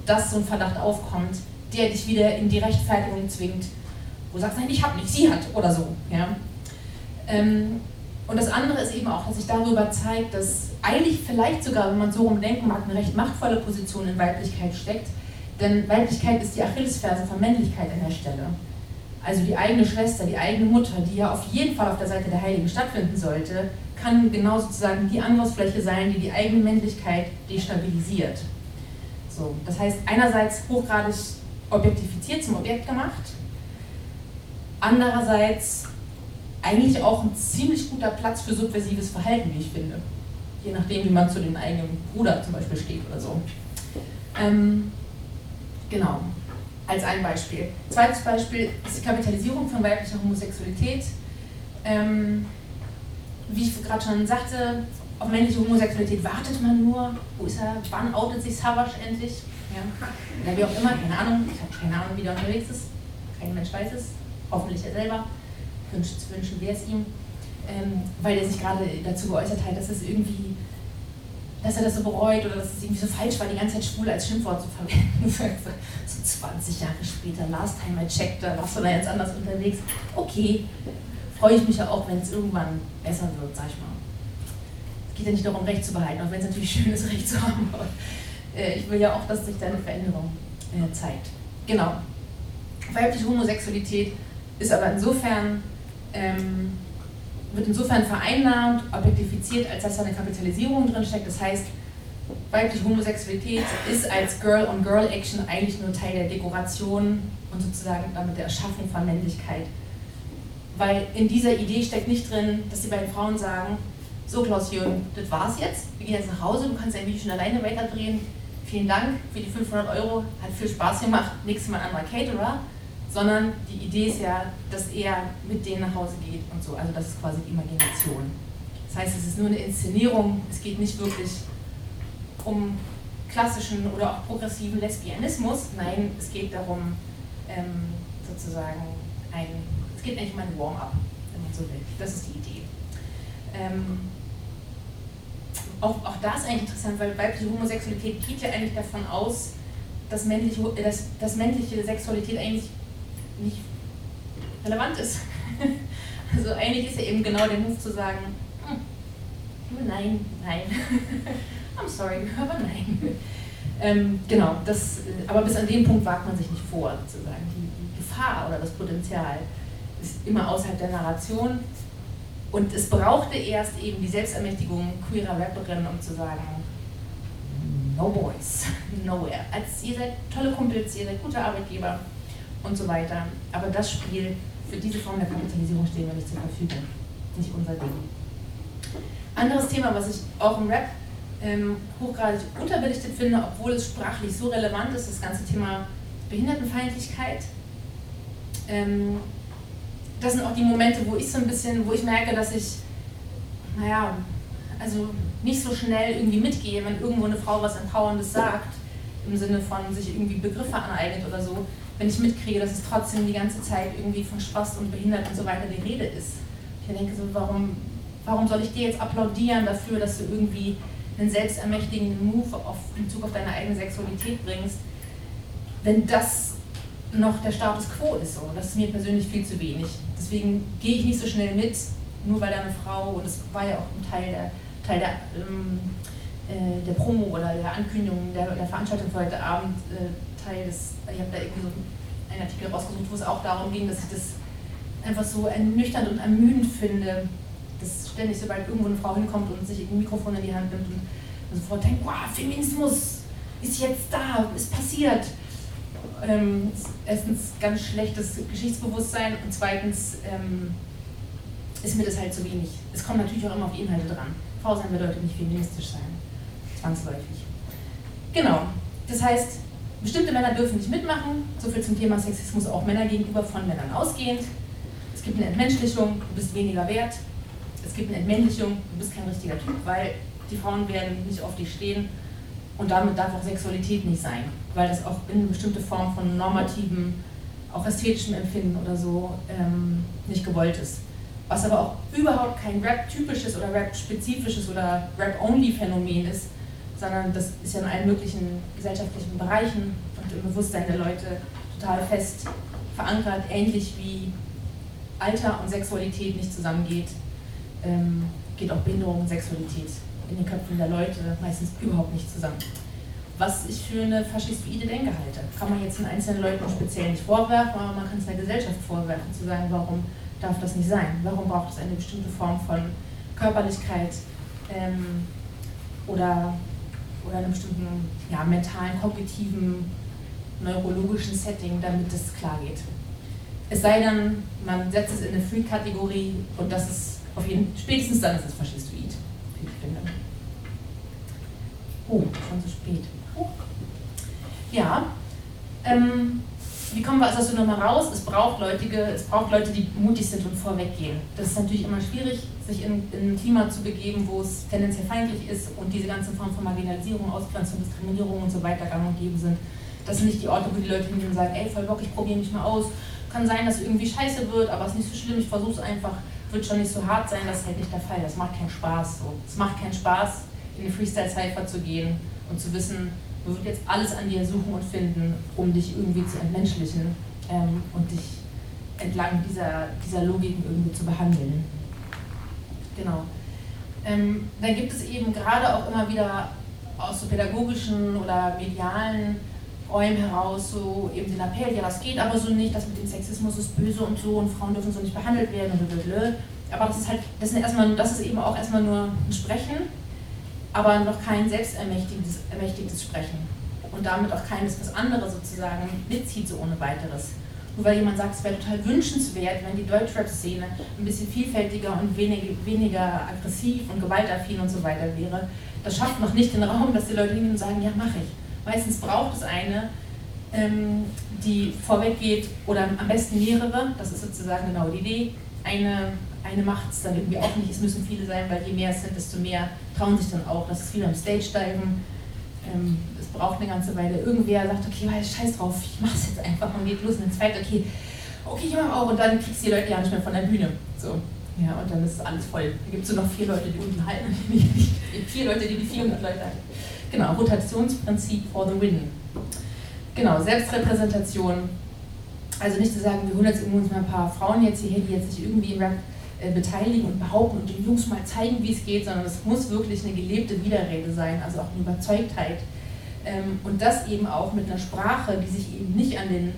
Speaker 2: dass so ein Verdacht aufkommt, der dich wieder in die Rechtfertigung zwingt, wo du sagst, nein, ich habe nicht, sie hat oder so. Ja? Ähm, und das andere ist eben auch, dass sich darüber zeigt, dass eigentlich vielleicht sogar, wenn man so rumdenken mag, eine recht machtvolle Position in Weiblichkeit steckt. Denn Weiblichkeit ist die Achillesferse von Männlichkeit an der Stelle. Also die eigene Schwester, die eigene Mutter, die ja auf jeden Fall auf der Seite der Heiligen stattfinden sollte, kann genau sozusagen die Angriffsfläche sein, die die eigene Männlichkeit destabilisiert. So, das heißt, einerseits hochgradig objektifiziert zum Objekt gemacht, andererseits eigentlich auch ein ziemlich guter Platz für subversives Verhalten, wie ich finde. Je nachdem, wie man zu dem eigenen Bruder zum Beispiel steht oder so. Ähm, genau als ein Beispiel. Zweites Beispiel ist die Kapitalisierung von weiblicher Homosexualität. Ähm, wie ich gerade schon sagte, auf männliche Homosexualität wartet man nur. Wo ist er? Wann outet sich Savage endlich? Ja. Wie auch immer, keine Ahnung. Ich habe keine Ahnung, wie der unterwegs ist. Kein Mensch weiß es. Hoffentlich er selber. Wünschen, wünschen wir es ihm. Ähm, weil er sich gerade dazu geäußert hat, dass es irgendwie dass er das so bereut oder dass es irgendwie so falsch war, die ganze Zeit schwul als Schimpfwort zu verwenden. so 20 Jahre später, last time I checked, da warst du da jetzt anders unterwegs. Okay, freue ich mich ja auch, wenn es irgendwann besser wird, sag ich mal. Es geht ja nicht darum, Recht zu behalten, auch wenn es natürlich schön ist, Recht zu haben. Aber, äh, ich will ja auch, dass sich da eine Veränderung äh, zeigt. Genau. Weibliche Homosexualität ist aber insofern ähm, wird insofern vereinnahmt, objektifiziert, als dass da eine Kapitalisierung drinsteckt. Das heißt, weibliche Homosexualität ist als Girl-on-Girl-Action eigentlich nur Teil der Dekoration und sozusagen damit der Erschaffung von Männlichkeit. Weil in dieser Idee steckt nicht drin, dass die beiden Frauen sagen, so Klaus Jürgen, das war's jetzt, wir gehen jetzt nach Hause, du kannst dein Video schon alleine weiterdrehen, vielen Dank für die 500 Euro, hat viel Spaß gemacht, nächstes Mal ein anderer Caterer sondern die Idee ist ja, dass er mit denen nach Hause geht und so. Also das ist quasi die Imagination. Das heißt, es ist nur eine Inszenierung, es geht nicht wirklich um klassischen oder auch progressiven Lesbianismus. Nein, es geht darum, ähm, sozusagen ein, es geht eigentlich um ein Warm-up, wenn man so will. Das ist die Idee. Ähm, auch, auch da ist eigentlich interessant, weil weibliche Homosexualität geht ja eigentlich davon aus, dass männliche, dass, dass männliche Sexualität eigentlich nicht relevant ist. Also eigentlich ist ja eben genau der Move zu sagen, hm, nein, nein, I'm sorry, aber nein. Ähm, genau, das, aber bis an den Punkt wagt man sich nicht vor, sozusagen. Die, die Gefahr oder das Potenzial ist immer außerhalb der Narration. Und es brauchte erst eben die Selbstermächtigung queerer Rapperinnen, um zu sagen, no boys, nowhere. Als ihr seid tolle Kumpels, ihr seid gute Arbeitgeber, und so weiter. Aber das Spiel, für diese Form der Kapitalisierung stehen wir nicht zur Verfügung. Nicht unser Ding. Anderes Thema, was ich auch im Rap ähm, hochgradig unterbelichtet finde, obwohl es sprachlich so relevant ist, das ganze Thema Behindertenfeindlichkeit. Ähm, das sind auch die Momente, wo ich so ein bisschen, wo ich merke, dass ich, naja, also nicht so schnell irgendwie mitgehe, wenn irgendwo eine Frau was Empowerndes sagt, im Sinne von sich irgendwie Begriffe aneignet oder so, wenn ich mitkriege, dass es trotzdem die ganze Zeit irgendwie von Spaß und Behindert und so weiter die Rede ist. Ich denke so, warum, warum soll ich dir jetzt applaudieren dafür, dass du irgendwie einen selbstermächtigenden Move auf, in Bezug auf deine eigene Sexualität bringst, wenn das noch der Status quo ist. So. Das ist mir persönlich viel zu wenig. Deswegen gehe ich nicht so schnell mit, nur weil da eine Frau, und das war ja auch ein Teil der, Teil der, ähm, äh, der Promo oder der Ankündigung der, der Veranstaltung für heute Abend, äh, Teil des, ich habe da irgendwie so einen Artikel rausgesucht, wo es auch darum ging, dass ich das einfach so ernüchternd und ermüdend finde, dass ständig, sobald irgendwo eine Frau hinkommt und sich ein Mikrofon in die Hand nimmt und sofort denkt, wow, Feminismus ist jetzt da, ist passiert. Ähm, erstens ganz schlechtes Geschichtsbewusstsein und zweitens ähm, ist mir das halt zu wenig. Es kommt natürlich auch immer auf die Inhalte dran. Frau sein bedeutet nicht feministisch sein, zwangsläufig. Genau, das heißt, bestimmte Männer dürfen nicht mitmachen, so viel zum Thema Sexismus auch Männer gegenüber von Männern ausgehend. Es gibt eine Entmenschlichung, du bist weniger wert. Es gibt eine Entmännlichung, du bist kein richtiger Typ, weil die Frauen werden nicht auf dich stehen und damit darf auch Sexualität nicht sein, weil das auch in eine bestimmte Form von normativen, auch ästhetischem Empfinden oder so ähm, nicht gewollt ist. Was aber auch überhaupt kein Rap-typisches oder Rap-spezifisches oder Rap-only-Phänomen ist, sondern das ist ja in allen möglichen gesellschaftlichen Bereichen und im Bewusstsein der Leute total fest verankert, ähnlich wie Alter und Sexualität nicht zusammengeht, ähm, geht auch Behinderung und Sexualität in den Köpfen der Leute meistens überhaupt nicht zusammen. Was ich für eine faschistoide Denke halte. Kann man jetzt den einzelnen Leuten speziell nicht vorwerfen, aber man kann es der Gesellschaft vorwerfen, zu sagen, warum darf das nicht sein? Warum braucht es eine bestimmte Form von Körperlichkeit ähm, oder, oder einem bestimmten ja, mentalen, kognitiven, neurologischen Setting, damit das klar geht? Es sei denn, man setzt es in eine Free-Kategorie und das ist auf jeden spätestens dann ist es faschistoid, wie ich finde. Oh, schon zu spät. Oh. Ja, ähm, wie kommen wir aus der Synoma raus? Es braucht, Leute, es braucht Leute, die mutig sind und vorweggehen. Das ist natürlich immer schwierig, sich in, in ein Klima zu begeben, wo es tendenziell feindlich ist und diese ganze Form von Marginalisierung, Ausgrenzung, Diskriminierung und so weiter gang und gäbe sind. Das sind nicht die Orte, wo die Leute hingehen und sagen, ey, voll Bock, ich probiere mich mal aus. Kann sein, dass es irgendwie scheiße wird, aber es ist nicht so schlimm, ich versuche es einfach. Wird schon nicht so hart sein, das ist halt nicht der Fall. Das macht keinen Spaß. So. Es macht keinen Spaß, in eine Freestyle-Cypher zu gehen und zu wissen, man wird jetzt alles an dir suchen und finden, um dich irgendwie zu entmenschlichen ähm, und dich entlang dieser, dieser Logiken irgendwie zu behandeln. Genau. Ähm, dann gibt es eben gerade auch immer wieder aus so pädagogischen oder medialen Räumen heraus so eben den Appell, ja, das geht aber so nicht, das mit dem Sexismus ist böse und so und Frauen dürfen so nicht behandelt werden und blablabla. Aber das ist halt, das, sind erstmal, das ist eben auch erstmal nur ein Sprechen aber noch kein selbstermächtigtes ermächtigtes Sprechen und damit auch keines, was andere sozusagen mitzieht, so ohne weiteres. Nur weil jemand sagt, es wäre total wünschenswert, wenn die Deutschrap-Szene ein bisschen vielfältiger und wenig, weniger aggressiv und gewaltaffin und so weiter wäre, das schafft noch nicht den Raum, dass die Leute hingehen und sagen, ja, mache ich. Meistens braucht es eine, ähm, die vorweggeht oder am besten mehrere, das ist sozusagen genau die Idee, eine eine macht es dann irgendwie auch nicht, es müssen viele sein, weil je mehr es sind, desto mehr trauen sich dann auch. Das ist wie beim Stage-Diven. Ähm, es braucht eine ganze Weile. Irgendwer sagt, okay, scheiß drauf, ich mach's jetzt einfach und geht los und dann zweit, okay, okay, ich mach auch und dann kriegst du die Leute ja nicht mehr von der Bühne. So. Ja, und dann ist alles voll. Da gibt es nur noch vier Leute, die unten halten vier Leute, die die 400 Leute halten. Genau, Rotationsprinzip for the win. Genau, Selbstrepräsentation. Also nicht zu sagen, wir holen jetzt irgendwo mal ein paar Frauen jetzt hierher, die jetzt sich irgendwie im Rap beteiligen und behaupten und den Jungs mal zeigen, wie es geht, sondern es muss wirklich eine gelebte Widerrede sein, also auch eine Überzeugtheit. Ähm, und das eben auch mit einer Sprache, die sich eben nicht an den,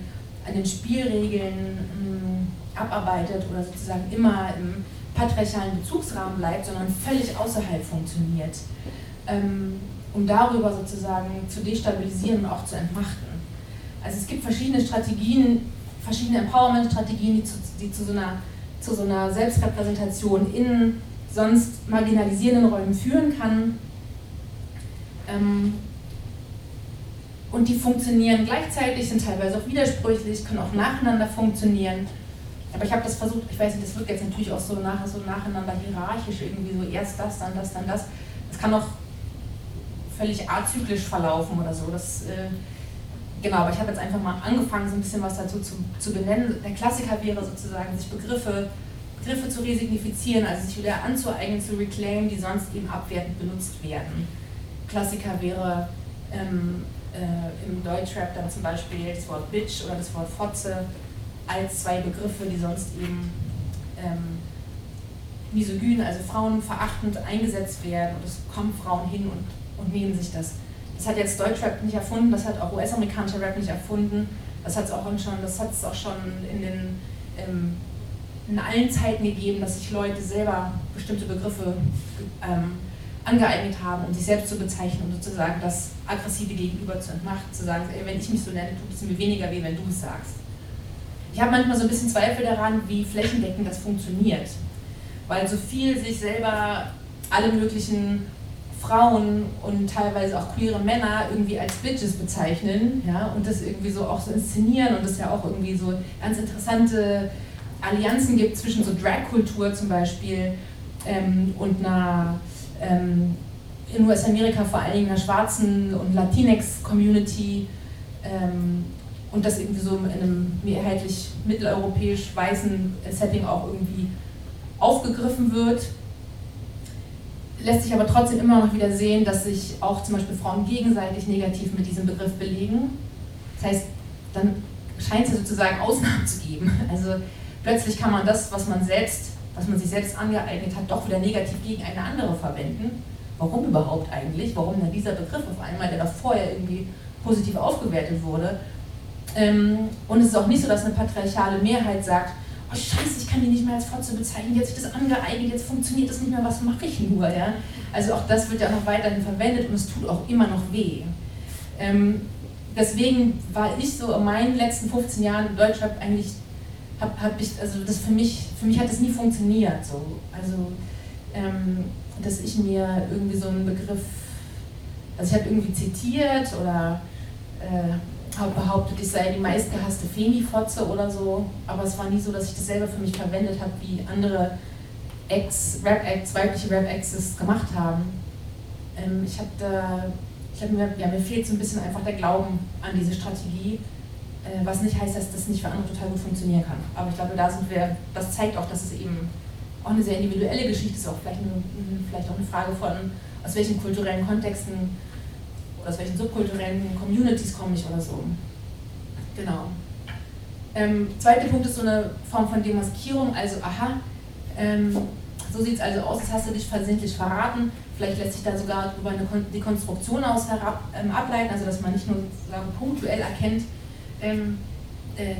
Speaker 2: an den Spielregeln ähm, abarbeitet oder sozusagen immer im patriarchalen Bezugsrahmen bleibt, sondern völlig außerhalb funktioniert, ähm, um darüber sozusagen zu destabilisieren und auch zu entmachten. Also es gibt verschiedene Strategien, verschiedene Empowerment-Strategien, die die zu so einer zu so einer Selbstrepräsentation in sonst marginalisierenden Räumen führen kann. Ähm, und die funktionieren gleichzeitig, sind teilweise auch widersprüchlich, können auch nacheinander funktionieren. Aber ich habe das versucht, ich weiß nicht, das wird jetzt natürlich auch so, nach, so nacheinander hierarchisch, irgendwie so erst das, dann das, dann das. Das kann auch völlig azyklisch verlaufen oder so. Das, äh, genau, aber ich habe jetzt einfach mal angefangen, so ein bisschen was dazu zu, zu benennen. Der Klassiker wäre sozusagen, sich Begriffe, Begriffe zu resignifizieren, also sich wieder anzueignen, zu reclaim, die sonst eben abwertend benutzt werden. Klassiker wäre ähm, äh, im Deutschrap dann zum Beispiel das Wort Bitch oder das Wort Fotze als zwei Begriffe, die sonst eben ähm, misogyn, also frauenverachtend eingesetzt werden. Und es kommen Frauen hin und, und nehmen sich das das hat jetzt Deutschrap nicht erfunden, das hat auch US-amerikanischer Rap nicht erfunden. Das hat es auch schon, das hat auch schon in den ähm, in allen Zeiten gegeben, dass sich Leute selber bestimmte Begriffe ähm, angeeignet haben, um sich selbst zu bezeichnen und sozusagen das aggressive Gegenüber zu entmachten, zu sagen, ey, wenn ich mich so nenne, tut es mir weniger weh, wenn du es sagst. Ich habe manchmal so ein bisschen Zweifel daran, wie flächendeckend das funktioniert, weil so viel sich selber alle möglichen Frauen und teilweise auch queere Männer irgendwie als Bitches bezeichnen ja, und das irgendwie so auch so inszenieren und es ja auch irgendwie so ganz interessante Allianzen gibt zwischen so Drag-Kultur zum Beispiel ähm, und einer ähm, in US-Amerika vor allen Dingen einer schwarzen und Latinx-Community ähm, und das irgendwie so in einem mehrheitlich mitteleuropäisch weißen Setting auch irgendwie aufgegriffen wird lässt sich aber trotzdem immer noch wieder sehen, dass sich auch zum Beispiel Frauen gegenseitig negativ mit diesem Begriff belegen. Das heißt, dann scheint es ja sozusagen Ausnahmen zu geben. Also plötzlich kann man das, was man selbst, was man sich selbst angeeignet hat, doch wieder negativ gegen eine andere verwenden. Warum überhaupt eigentlich? Warum dann dieser Begriff auf einmal, der da vorher irgendwie positiv aufgewertet wurde? Ähm, und es ist auch nicht so, dass eine patriarchale Mehrheit sagt, oh scheiße, ich kann die nicht mehr als Fotze bezeichnen, jetzt wird das angeeignet, jetzt funktioniert das nicht mehr, was mache ich nur? Ja? Also auch das wird ja noch weiterhin verwendet und es tut auch immer noch weh. Ähm, deswegen war ich so in meinen letzten 15 Jahren in Deutschland eigentlich, hab, hab ich, also das für mich, für mich hat das nie funktioniert. So. Also, ähm, dass ich mir irgendwie so einen Begriff, also ich habe irgendwie zitiert oder äh, habe behauptet, ich sei die meistgehasste Femi-Fotze oder so, aber es war nie so, dass ich das selber für mich verwendet habe, wie andere Ex, Rap-Acts, weibliche Rap-Acts es gemacht haben. Ähm, ich habe da, ich hab mir, ja, mir fehlt so ein bisschen einfach der Glauben an diese Strategie, äh, was nicht heißt, dass das nicht für andere total gut funktionieren kann. Aber ich glaube, da sind wir, das zeigt auch, dass es eben auch eine sehr individuelle Geschichte ist, auch vielleicht, eine, vielleicht auch eine Frage von, aus welchen kulturellen Kontexten aus welchen subkulturellen Communities komme ich oder so. Genau. Ähm, zweiter Punkt ist so eine Form von Demaskierung, also aha, ähm, so sieht es also aus, das hast du dich versehentlich verraten. Vielleicht lässt sich da sogar über eine Dekonstruktion aus herab, ähm, ableiten, also dass man nicht nur sagen, punktuell erkennt, ähm, äh,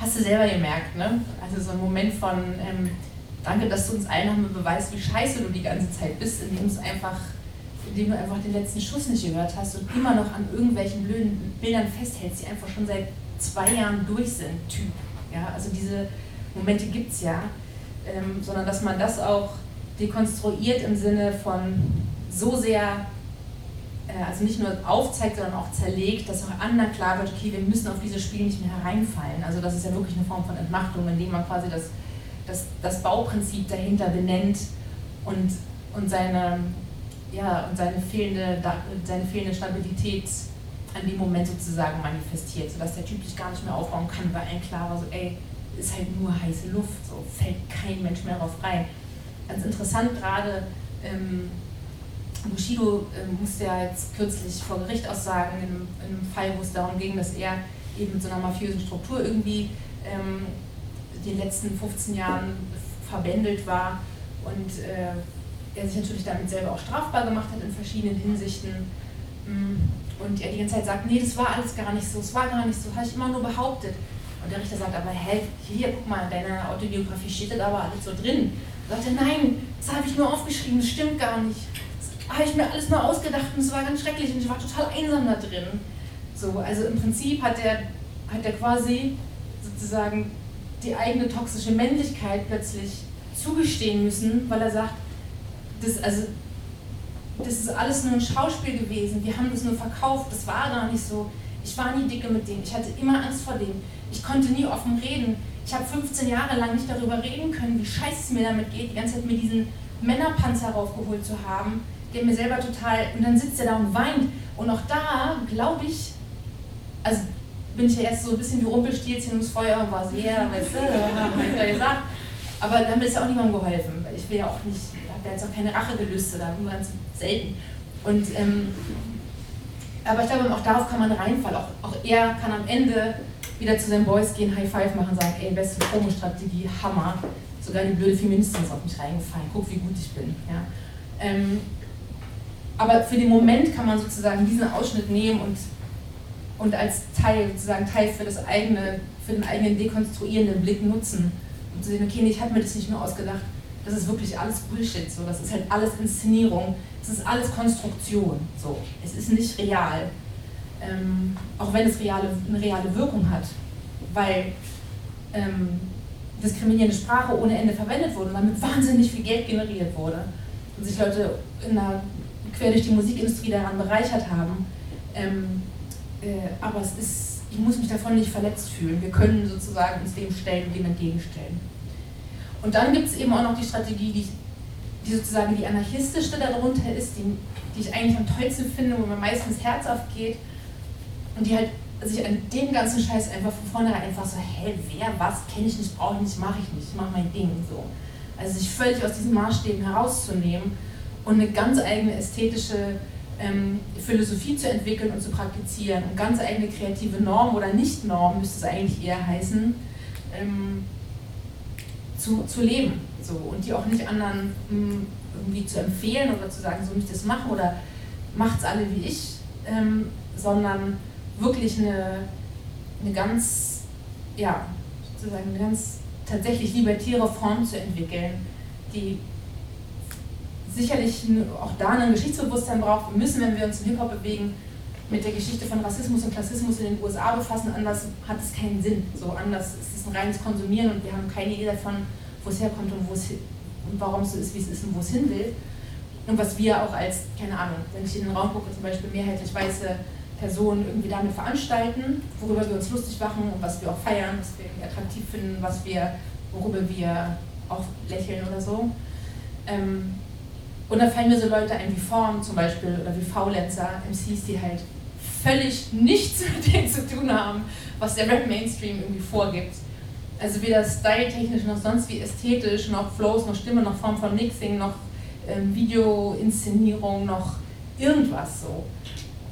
Speaker 2: hast du selber gemerkt, ne? Also so ein Moment von, ähm, danke, dass du uns allen nochmal beweist, wie scheiße du die ganze Zeit bist, indem es einfach indem du einfach den letzten Schuss nicht gehört hast und immer noch an irgendwelchen blöden Bildern festhältst, die einfach schon seit zwei Jahren durch sind, Typ. Ja, also diese Momente gibt es ja, ähm, sondern dass man das auch dekonstruiert im Sinne von so sehr, äh, also nicht nur aufzeigt, sondern auch zerlegt, dass auch anderen klar wird, okay, wir müssen auf dieses Spiel nicht mehr hereinfallen. Also das ist ja wirklich eine Form von Entmachtung, indem man quasi das, das, das Bauprinzip dahinter benennt und, und seine ja, und seine fehlende, seine fehlende Stabilität an dem Moment sozusagen manifestiert, sodass der Typ sich gar nicht mehr aufbauen kann, weil ein klar war, so, ey, ist halt nur heiße Luft, so fällt kein Mensch mehr drauf rein. Ganz interessant gerade, ähm, Bushido ähm, musste ja jetzt kürzlich vor Gericht aussagen, in einem, in einem, Fall, wo es darum ging, dass er eben mit so einer mafiösen Struktur irgendwie ähm, den letzten 15 Jahren verbändelt war und äh, der sich natürlich damit selber auch strafbar gemacht hat in verschiedenen Hinsichten. Mm. Und er die ganze Zeit sagt, nee, das war alles gar nicht so, es war gar nicht so, habe ich immer nur behauptet. Und der Richter sagt aber, hä, hier, guck mal, in deiner Autobiografie steht das aber alles so drin. Er sagte, nein, das habe ich nur aufgeschrieben, das stimmt gar nicht. Das habe ich mir alles nur ausgedacht und es war ganz schrecklich und ich war total einsam da drin. So, also im Prinzip hat er, hat er quasi sozusagen die eigene toxische Männlichkeit plötzlich zugestehen müssen, weil er sagt, das, also, das ist alles nur ein Schauspiel gewesen. Wir haben das nur verkauft. Das war gar nicht so. Ich war nie dicke mit dem. Ich hatte immer Angst vor dem. Ich konnte nie offen reden. Ich habe 15 Jahre lang nicht darüber reden können, wie scheiße es mir damit geht, die ganze Zeit mir diesen Männerpanzer raufgeholt zu haben, der mir selber total. Und dann sitzt er da und weint. Und auch da glaube ich, also bin ich ja erst so ein bisschen wie Rumpelstilzchen ums Feuer und war sehr, weißt du, haben wir gesagt. Aber damit ist ja auch niemandem geholfen. Weil ich will ja auch nicht habe jetzt auch keine Rachegelüste, da ganz selten. Und, ähm, aber ich glaube, auch darauf kann man reinfallen. Auch, auch er kann am Ende wieder zu seinen Boys gehen, High Five machen, sagen, ey, beste Promo-Strategie, Hammer. Sogar die blöde Feministin ist auf mich reingefallen, guck, wie gut ich bin. Ja. Ähm, aber für den Moment kann man sozusagen diesen Ausschnitt nehmen und, und als Teil, sozusagen Teil für, das eigene, für den eigenen dekonstruierenden Blick nutzen. Und zu sehen, okay, ich habe mir das nicht nur ausgedacht, das ist wirklich alles Bullshit. So. Das ist halt alles Inszenierung. Das ist alles Konstruktion. So. Es ist nicht real. Ähm, auch wenn es reale, eine reale Wirkung hat. Weil ähm, diskriminierende Sprache ohne Ende verwendet wurde und damit wahnsinnig viel Geld generiert wurde. Und sich Leute einer quer durch die Musikindustrie daran bereichert haben. Ähm, äh, aber es ist, ich muss mich davon nicht verletzt fühlen. Wir können sozusagen uns dem stellen und dem entgegenstellen. Und dann gibt es eben auch noch die Strategie, die, die sozusagen die anarchistischste darunter ist, die, die ich eigentlich am tollsten finde, wo mir meistens Herz aufgeht. Und die halt sich an dem ganzen Scheiß einfach von vornherein einfach so, hä, wer, was, kenne ich nicht, brauche ich nicht, mache ich nicht, ich mache mein Ding so. Also sich völlig aus diesen Maßstäben herauszunehmen und eine ganz eigene ästhetische ähm, Philosophie zu entwickeln und zu praktizieren. Und ganz eigene kreative Normen oder Nicht-Normen, müsste es eigentlich eher heißen, ähm, zu, zu leben. So, und die auch nicht anderen mh, hm, irgendwie zu empfehlen oder zu sagen, so muss ich das machen oder macht es alle wie ich, ähm, sondern wirklich eine, eine ganz, ja, sozusagen eine ganz tatsächlich libertäre Form zu entwickeln, die sicherlich auch da ein Geschichtsbewusstsein braucht. Wir müssen, wenn wir uns im Hip-Hop bewegen, mit der Geschichte von Rassismus und Klassismus in den USA befassen. Anders hat es keinen Sinn. So anders ist es ein reines Konsumieren und wir haben keine Idee davon, wo es herkommt und, und warum es so ist, wie es ist und wo es hin will. Und was wir auch als, keine Ahnung, wenn ich in den Raum gucke, zum Beispiel mehrheitlich weiße Personen irgendwie damit veranstalten, worüber wir uns lustig machen und was wir auch feiern, was wir attraktiv finden, was wir, worüber wir auch lächeln oder so. Ähm, und da fallen mir so Leute ein wie Form zum Beispiel oder wie Faulenzer, MCs, die halt völlig nichts mit dem zu tun haben, was der Rap-Mainstream irgendwie vorgibt. Also weder styletechnisch noch sonst wie ästhetisch, noch Flows, noch Stimme, noch Form von Mixing, noch ähm, Videoinszenierung, noch irgendwas so.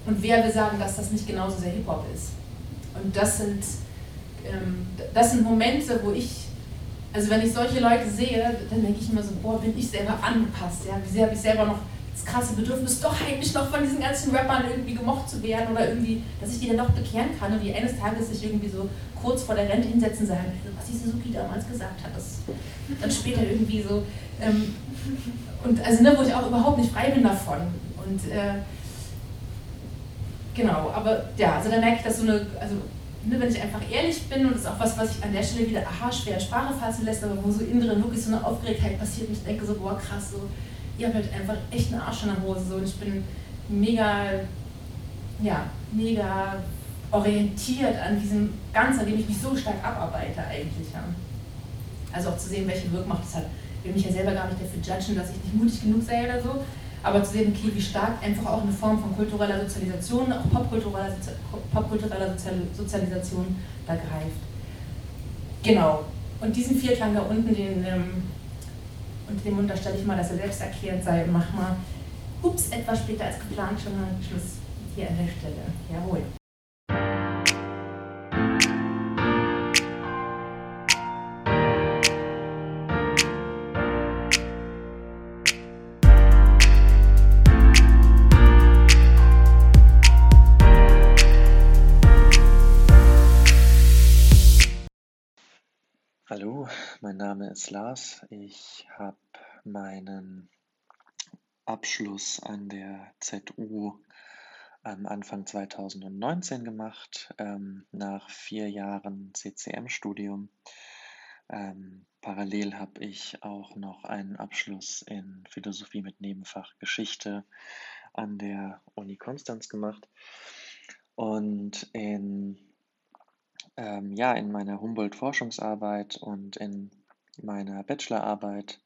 Speaker 2: Und wer will sagen, dass das nicht genauso sehr Hip-Hop ist? Und das sind, ähm, das sind Momente, wo ich also wenn ich solche Leute sehe, dann denke ich immer so, boah, bin ich selber angepasst, ja, wie sehr habe ich selber noch das krasse Bedürfnis, doch eigentlich noch von diesen ganzen Rappern irgendwie gemocht zu werden oder irgendwie, dass ich die dann doch bekehren kann und die eines Tages sich irgendwie so kurz vor der Rente hinsetzen und sagen, was die Suzuki damals gesagt hat, das dann später irgendwie so. Ähm, und also ne, wo ich auch überhaupt nicht frei bin davon. Und äh, genau, aber ja, also da merke ich, dass so eine, also ne, wenn ich einfach ehrlich bin, und das ist auch was, was ich an der Stelle wieder aha, schwer Sprache fassen lässt, aber wo so innen drin wirklich so eine Aufgeregtheit passiert und ich denke so, boah krass, so, ihr habt halt einfach echt einen Arsch in der Hose so, und ich bin mega, ja, mega orientiert an diesem Ganzen, an dem ich mich so stark abarbeite eigentlich. Ja. Also auch zu sehen, welche Wirkmacht es hat. Ich will mich ja selber gar nicht dafür judgen, dass ich nicht mutig genug sei oder so, aber zu sehen, okay, wie stark einfach auch eine Form von kultureller Sozialisation, auch popkultureller, popkultureller Sozialisation da greift. Genau. Und diesen Vierklang da unten, den, ähm, und dem unterstelle ich mal, dass er selbst erklärt sei, mach mal, ups, etwas später als geplant schon mal Schluss hier an der Stelle. Jawohl.
Speaker 3: Mein Name ist Lars. Ich habe meinen Abschluss an der ZU am Anfang 2019 gemacht, ähm, nach vier Jahren CCM-Studium. Ähm, parallel habe ich auch noch einen Abschluss in Philosophie mit Nebenfach Geschichte an der Uni Konstanz gemacht. Und in ähm, ja, in meiner Humboldt-Forschungsarbeit und in meiner Bachelorarbeit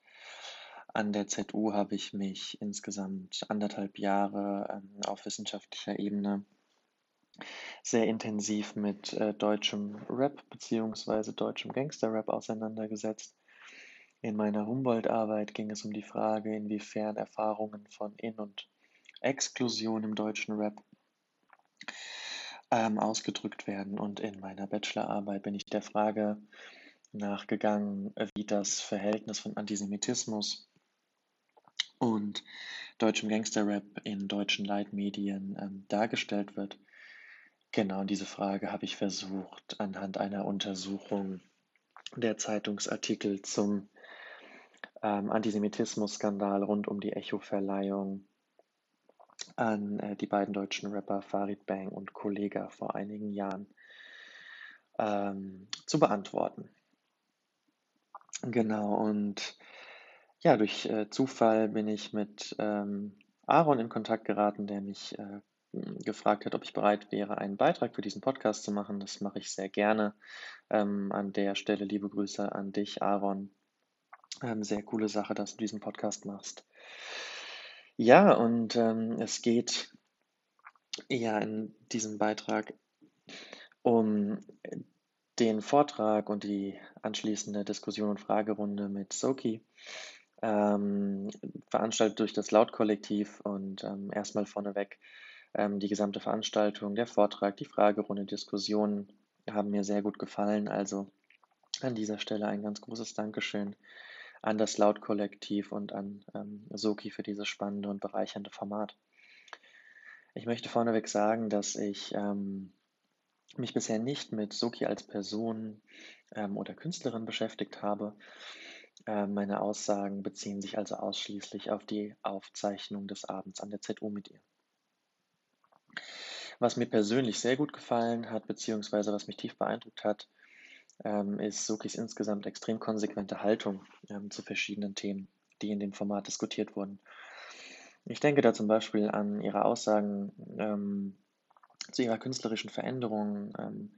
Speaker 3: an der ZU habe ich mich insgesamt anderthalb Jahre ähm, auf wissenschaftlicher Ebene sehr intensiv mit äh, deutschem Rap bzw. deutschem Gangster-Rap auseinandergesetzt. In meiner Humboldt-Arbeit ging es um die Frage, inwiefern Erfahrungen von In- und Exklusion im deutschen Rap ähm, ausgedrückt werden. Und in meiner Bachelorarbeit bin ich der Frage nachgegangen, wie das Verhältnis von Antisemitismus und deutschem Gangsterrap in deutschen Leitmedien ähm, dargestellt wird. Genau diese Frage habe ich versucht anhand einer Untersuchung der Zeitungsartikel zum ähm, Antisemitismus-Skandal rund um die Echo-Verleihung an äh, die beiden deutschen Rapper Farid Bang und Kollega vor einigen Jahren ähm, zu beantworten. Genau, und ja, durch äh, Zufall bin ich mit ähm, Aaron in Kontakt geraten, der mich äh, gefragt hat, ob ich bereit wäre, einen Beitrag für diesen Podcast zu machen. Das mache ich sehr gerne. Ähm, an der Stelle liebe Grüße an dich, Aaron. Ähm, sehr coole Sache, dass du diesen Podcast machst. Ja, und ähm, es geht ja in diesem Beitrag um den Vortrag und die anschließende Diskussion und Fragerunde mit Soki, ähm, veranstaltet durch das Laut-Kollektiv und ähm, erstmal vorneweg ähm, die gesamte Veranstaltung, der Vortrag, die Fragerunde, Diskussionen haben mir sehr gut gefallen. Also an dieser Stelle ein ganz großes Dankeschön an das Laut-Kollektiv und an ähm, Soki für dieses spannende und bereichernde Format. Ich möchte vorneweg sagen, dass ich ähm, mich bisher nicht mit Soki als Person ähm, oder Künstlerin beschäftigt habe. Äh, meine Aussagen beziehen sich also ausschließlich auf die Aufzeichnung des Abends an der ZU mit ihr. Was mir persönlich sehr gut gefallen hat, beziehungsweise was mich tief beeindruckt hat, ähm, ist Sokis insgesamt extrem konsequente Haltung ähm, zu verschiedenen Themen, die in dem Format diskutiert wurden. Ich denke da zum Beispiel an ihre Aussagen ähm, zu ihrer künstlerischen Veränderung ähm,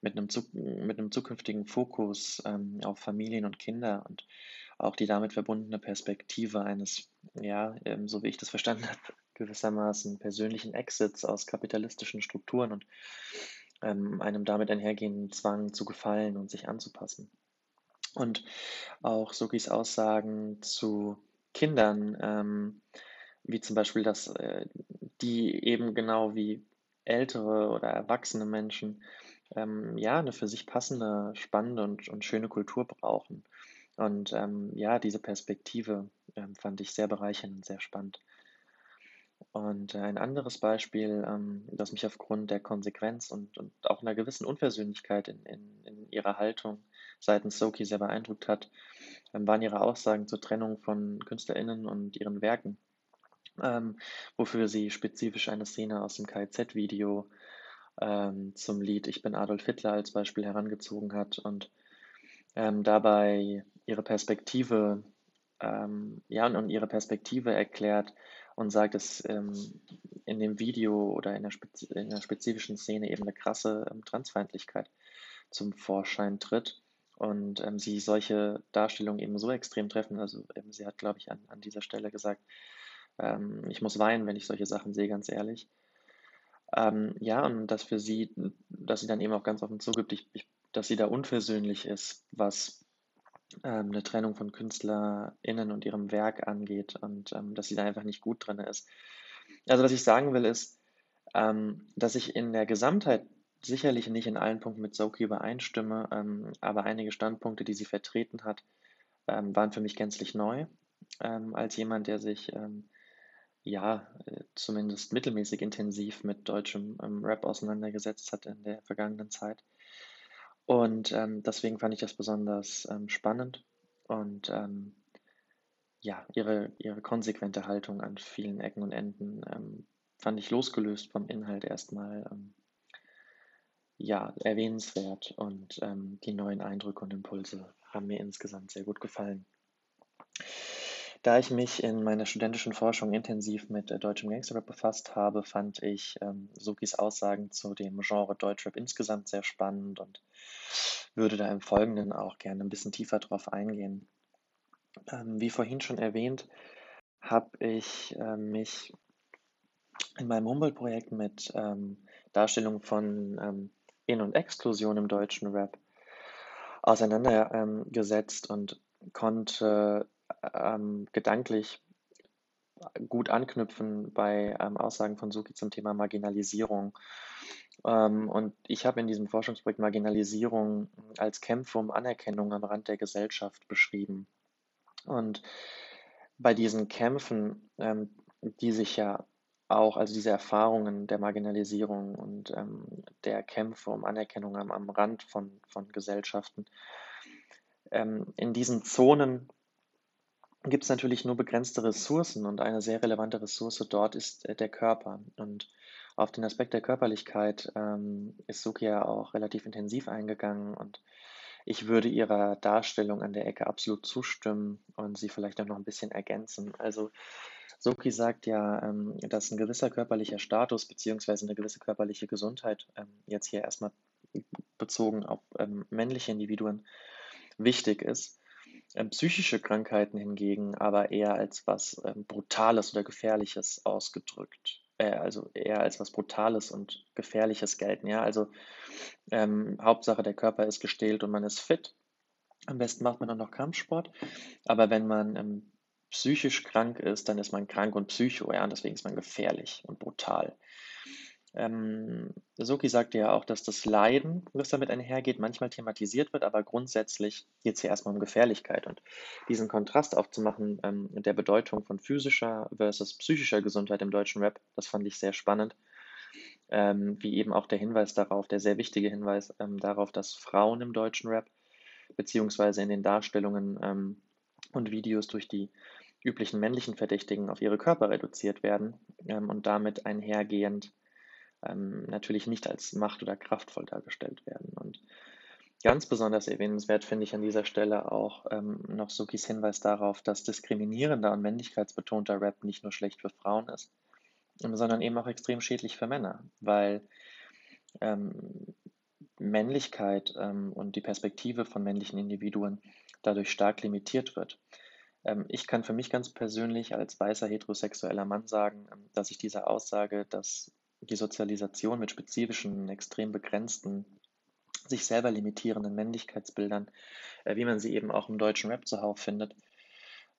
Speaker 3: mit, einem mit einem zukünftigen Fokus ähm, auf Familien und Kinder und auch die damit verbundene Perspektive eines, ja, ähm, so wie ich das verstanden habe, gewissermaßen persönlichen Exits aus kapitalistischen Strukturen und ähm, einem damit einhergehenden Zwang zu gefallen und sich anzupassen. Und auch Sokis Aussagen zu Kindern, ähm, wie zum Beispiel, dass äh, die eben genau wie ältere oder erwachsene Menschen ähm, ja eine für sich passende, spannende und, und schöne Kultur brauchen. Und ähm, ja, diese Perspektive ähm, fand ich sehr bereichernd und sehr spannend. Und äh, ein anderes Beispiel, ähm, das mich aufgrund der Konsequenz und, und auch einer gewissen Unversöhnlichkeit in, in, in ihrer Haltung seitens Soki sehr beeindruckt hat, ähm, waren ihre Aussagen zur Trennung von KünstlerInnen und ihren Werken ähm, wofür sie spezifisch eine Szene aus dem KZ-Video ähm, zum Lied Ich bin Adolf Hitler als Beispiel herangezogen hat und ähm, dabei ihre Perspektive, ähm, ja, und, und, ihre Perspektive erklärt und sagt, dass ähm, in dem Video oder in der, in der, spezifischen Szene eben eine krasse ähm, Transfeindlichkeit zum Vorschein tritt und sie solche Darstellungen eben so extrem treffen. Also sie hat, glaube ich, an, an dieser Stelle gesagt, ähm, ich muss weinen, wenn ich solche Sachen sehe, ganz ehrlich. Ähm, ja, und dass für sie, dass sie dann eben auch ganz offen zugibt, ich, ich, dass sie da unversöhnlich ist, was ähm, eine Trennung von KünstlerInnen und ihrem Werk angeht und ähm, dass sie da einfach nicht gut drin ist. Also was ich sagen will ist, ähm, dass ich in der Gesamtheit sicherlich nicht in allen Punkten mit Soki übereinstimme, ähm, aber einige Standpunkte, die sie vertreten hat, ähm, waren für mich gänzlich neu. Ähm, als jemand, der sich ähm, ja, äh, zumindest mittelmäßig intensiv mit deutschem ähm, Rap auseinandergesetzt hat in der vergangenen Zeit. Und ähm, deswegen fand ich das besonders ähm, spannend und ähm, ja, ihre, ihre konsequente Haltung an vielen Ecken und Enden ähm, fand ich losgelöst vom Inhalt erstmal ähm, ja, erwähnenswert und die neuen Eindrücke und Impulse haben mir insgesamt sehr gut gefallen. Da ich mich in meiner studentischen Forschung intensiv mit äh, deutschem Gangsterrap befasst habe, fand ich ähm, Sukis Aussagen zu dem Genre Deutschrap insgesamt sehr spannend und würde da im Folgenden auch gerne ein bisschen tiefer drauf eingehen. Ähm, wie vorhin schon erwähnt, habe ich äh, mich in meinem Humboldt-Projekt mit ähm, Darstellung von ähm, In- und Exklusion im deutschen Rap auseinandergesetzt und konnte ähm, gedanklich gut anknüpfen bei ähm, Aussagen von Suki zum Thema Marginalisierung. Ähm, und ich habe in diesem Forschungsprojekt Marginalisierung als Kämpfe um Anerkennung am Rand der Gesellschaft beschrieben. Und bei diesen Kämpfen, ähm, die sich ja auch, also diese Erfahrungen der Marginalisierung und ähm, der Kämpfe um Anerkennung am, am Rand von, von Gesellschaften, ähm, in diesen Zonen gibt es natürlich nur begrenzte Ressourcen und eine sehr relevante Ressource dort ist äh, der Körper. Und auf den Aspekt der Körperlichkeit ähm, ist Suki ja auch relativ intensiv eingegangen und ich würde ihrer Darstellung an der Ecke absolut zustimmen und sie vielleicht auch noch ein bisschen ergänzen. Also Soki sagt ja, ähm, dass ein gewisser körperlicher Status beziehungsweise eine gewisse körperliche Gesundheit, ähm, jetzt hier erstmal bezogen auf ähm, männliche Individuen, wichtig ist. Ähm, psychische Krankheiten hingegen aber eher als was ähm, Brutales oder Gefährliches ausgedrückt, äh, also eher als was Brutales und Gefährliches gelten. Ja, also ähm, Hauptsache der Körper ist gestählt und man ist fit. Am besten macht man dann noch Kampfsport. Aber wenn man ähm, psychisch krank ist, dann ist man krank und psycho, ja, und deswegen ist man gefährlich und brutal. Ähm, Soki sagte ja auch, dass das Leiden, was damit einhergeht, manchmal thematisiert wird, aber grundsätzlich geht es hier erstmal um Gefährlichkeit. Und diesen Kontrast aufzumachen ähm, der Bedeutung von physischer versus psychischer Gesundheit im deutschen Rap, das fand ich sehr spannend. Ähm, wie eben auch der Hinweis darauf, der sehr wichtige Hinweis ähm, darauf, dass Frauen im deutschen Rap beziehungsweise in den Darstellungen ähm, und Videos durch die üblichen männlichen Verdächtigen auf ihre Körper reduziert werden ähm, und damit einhergehend ähm, natürlich nicht als macht- oder kraftvoll dargestellt werden. Und ganz besonders erwähnenswert finde ich an dieser Stelle auch ähm, noch Sukis Hinweis darauf, dass diskriminierender und männlichkeitsbetonter Rap nicht nur schlecht für Frauen ist, sondern eben auch extrem schädlich für Männer, weil ähm, Männlichkeit ähm, und die Perspektive von männlichen Individuen dadurch stark limitiert wird. Ähm, ich kann für mich ganz persönlich als weißer heterosexueller Mann sagen, ähm, dass ich diese Aussage, dass die Sozialisation mit spezifischen, extrem begrenzten, sich selber limitierenden Männlichkeitsbildern, äh, wie man sie eben auch im deutschen Rap zuhauf findet,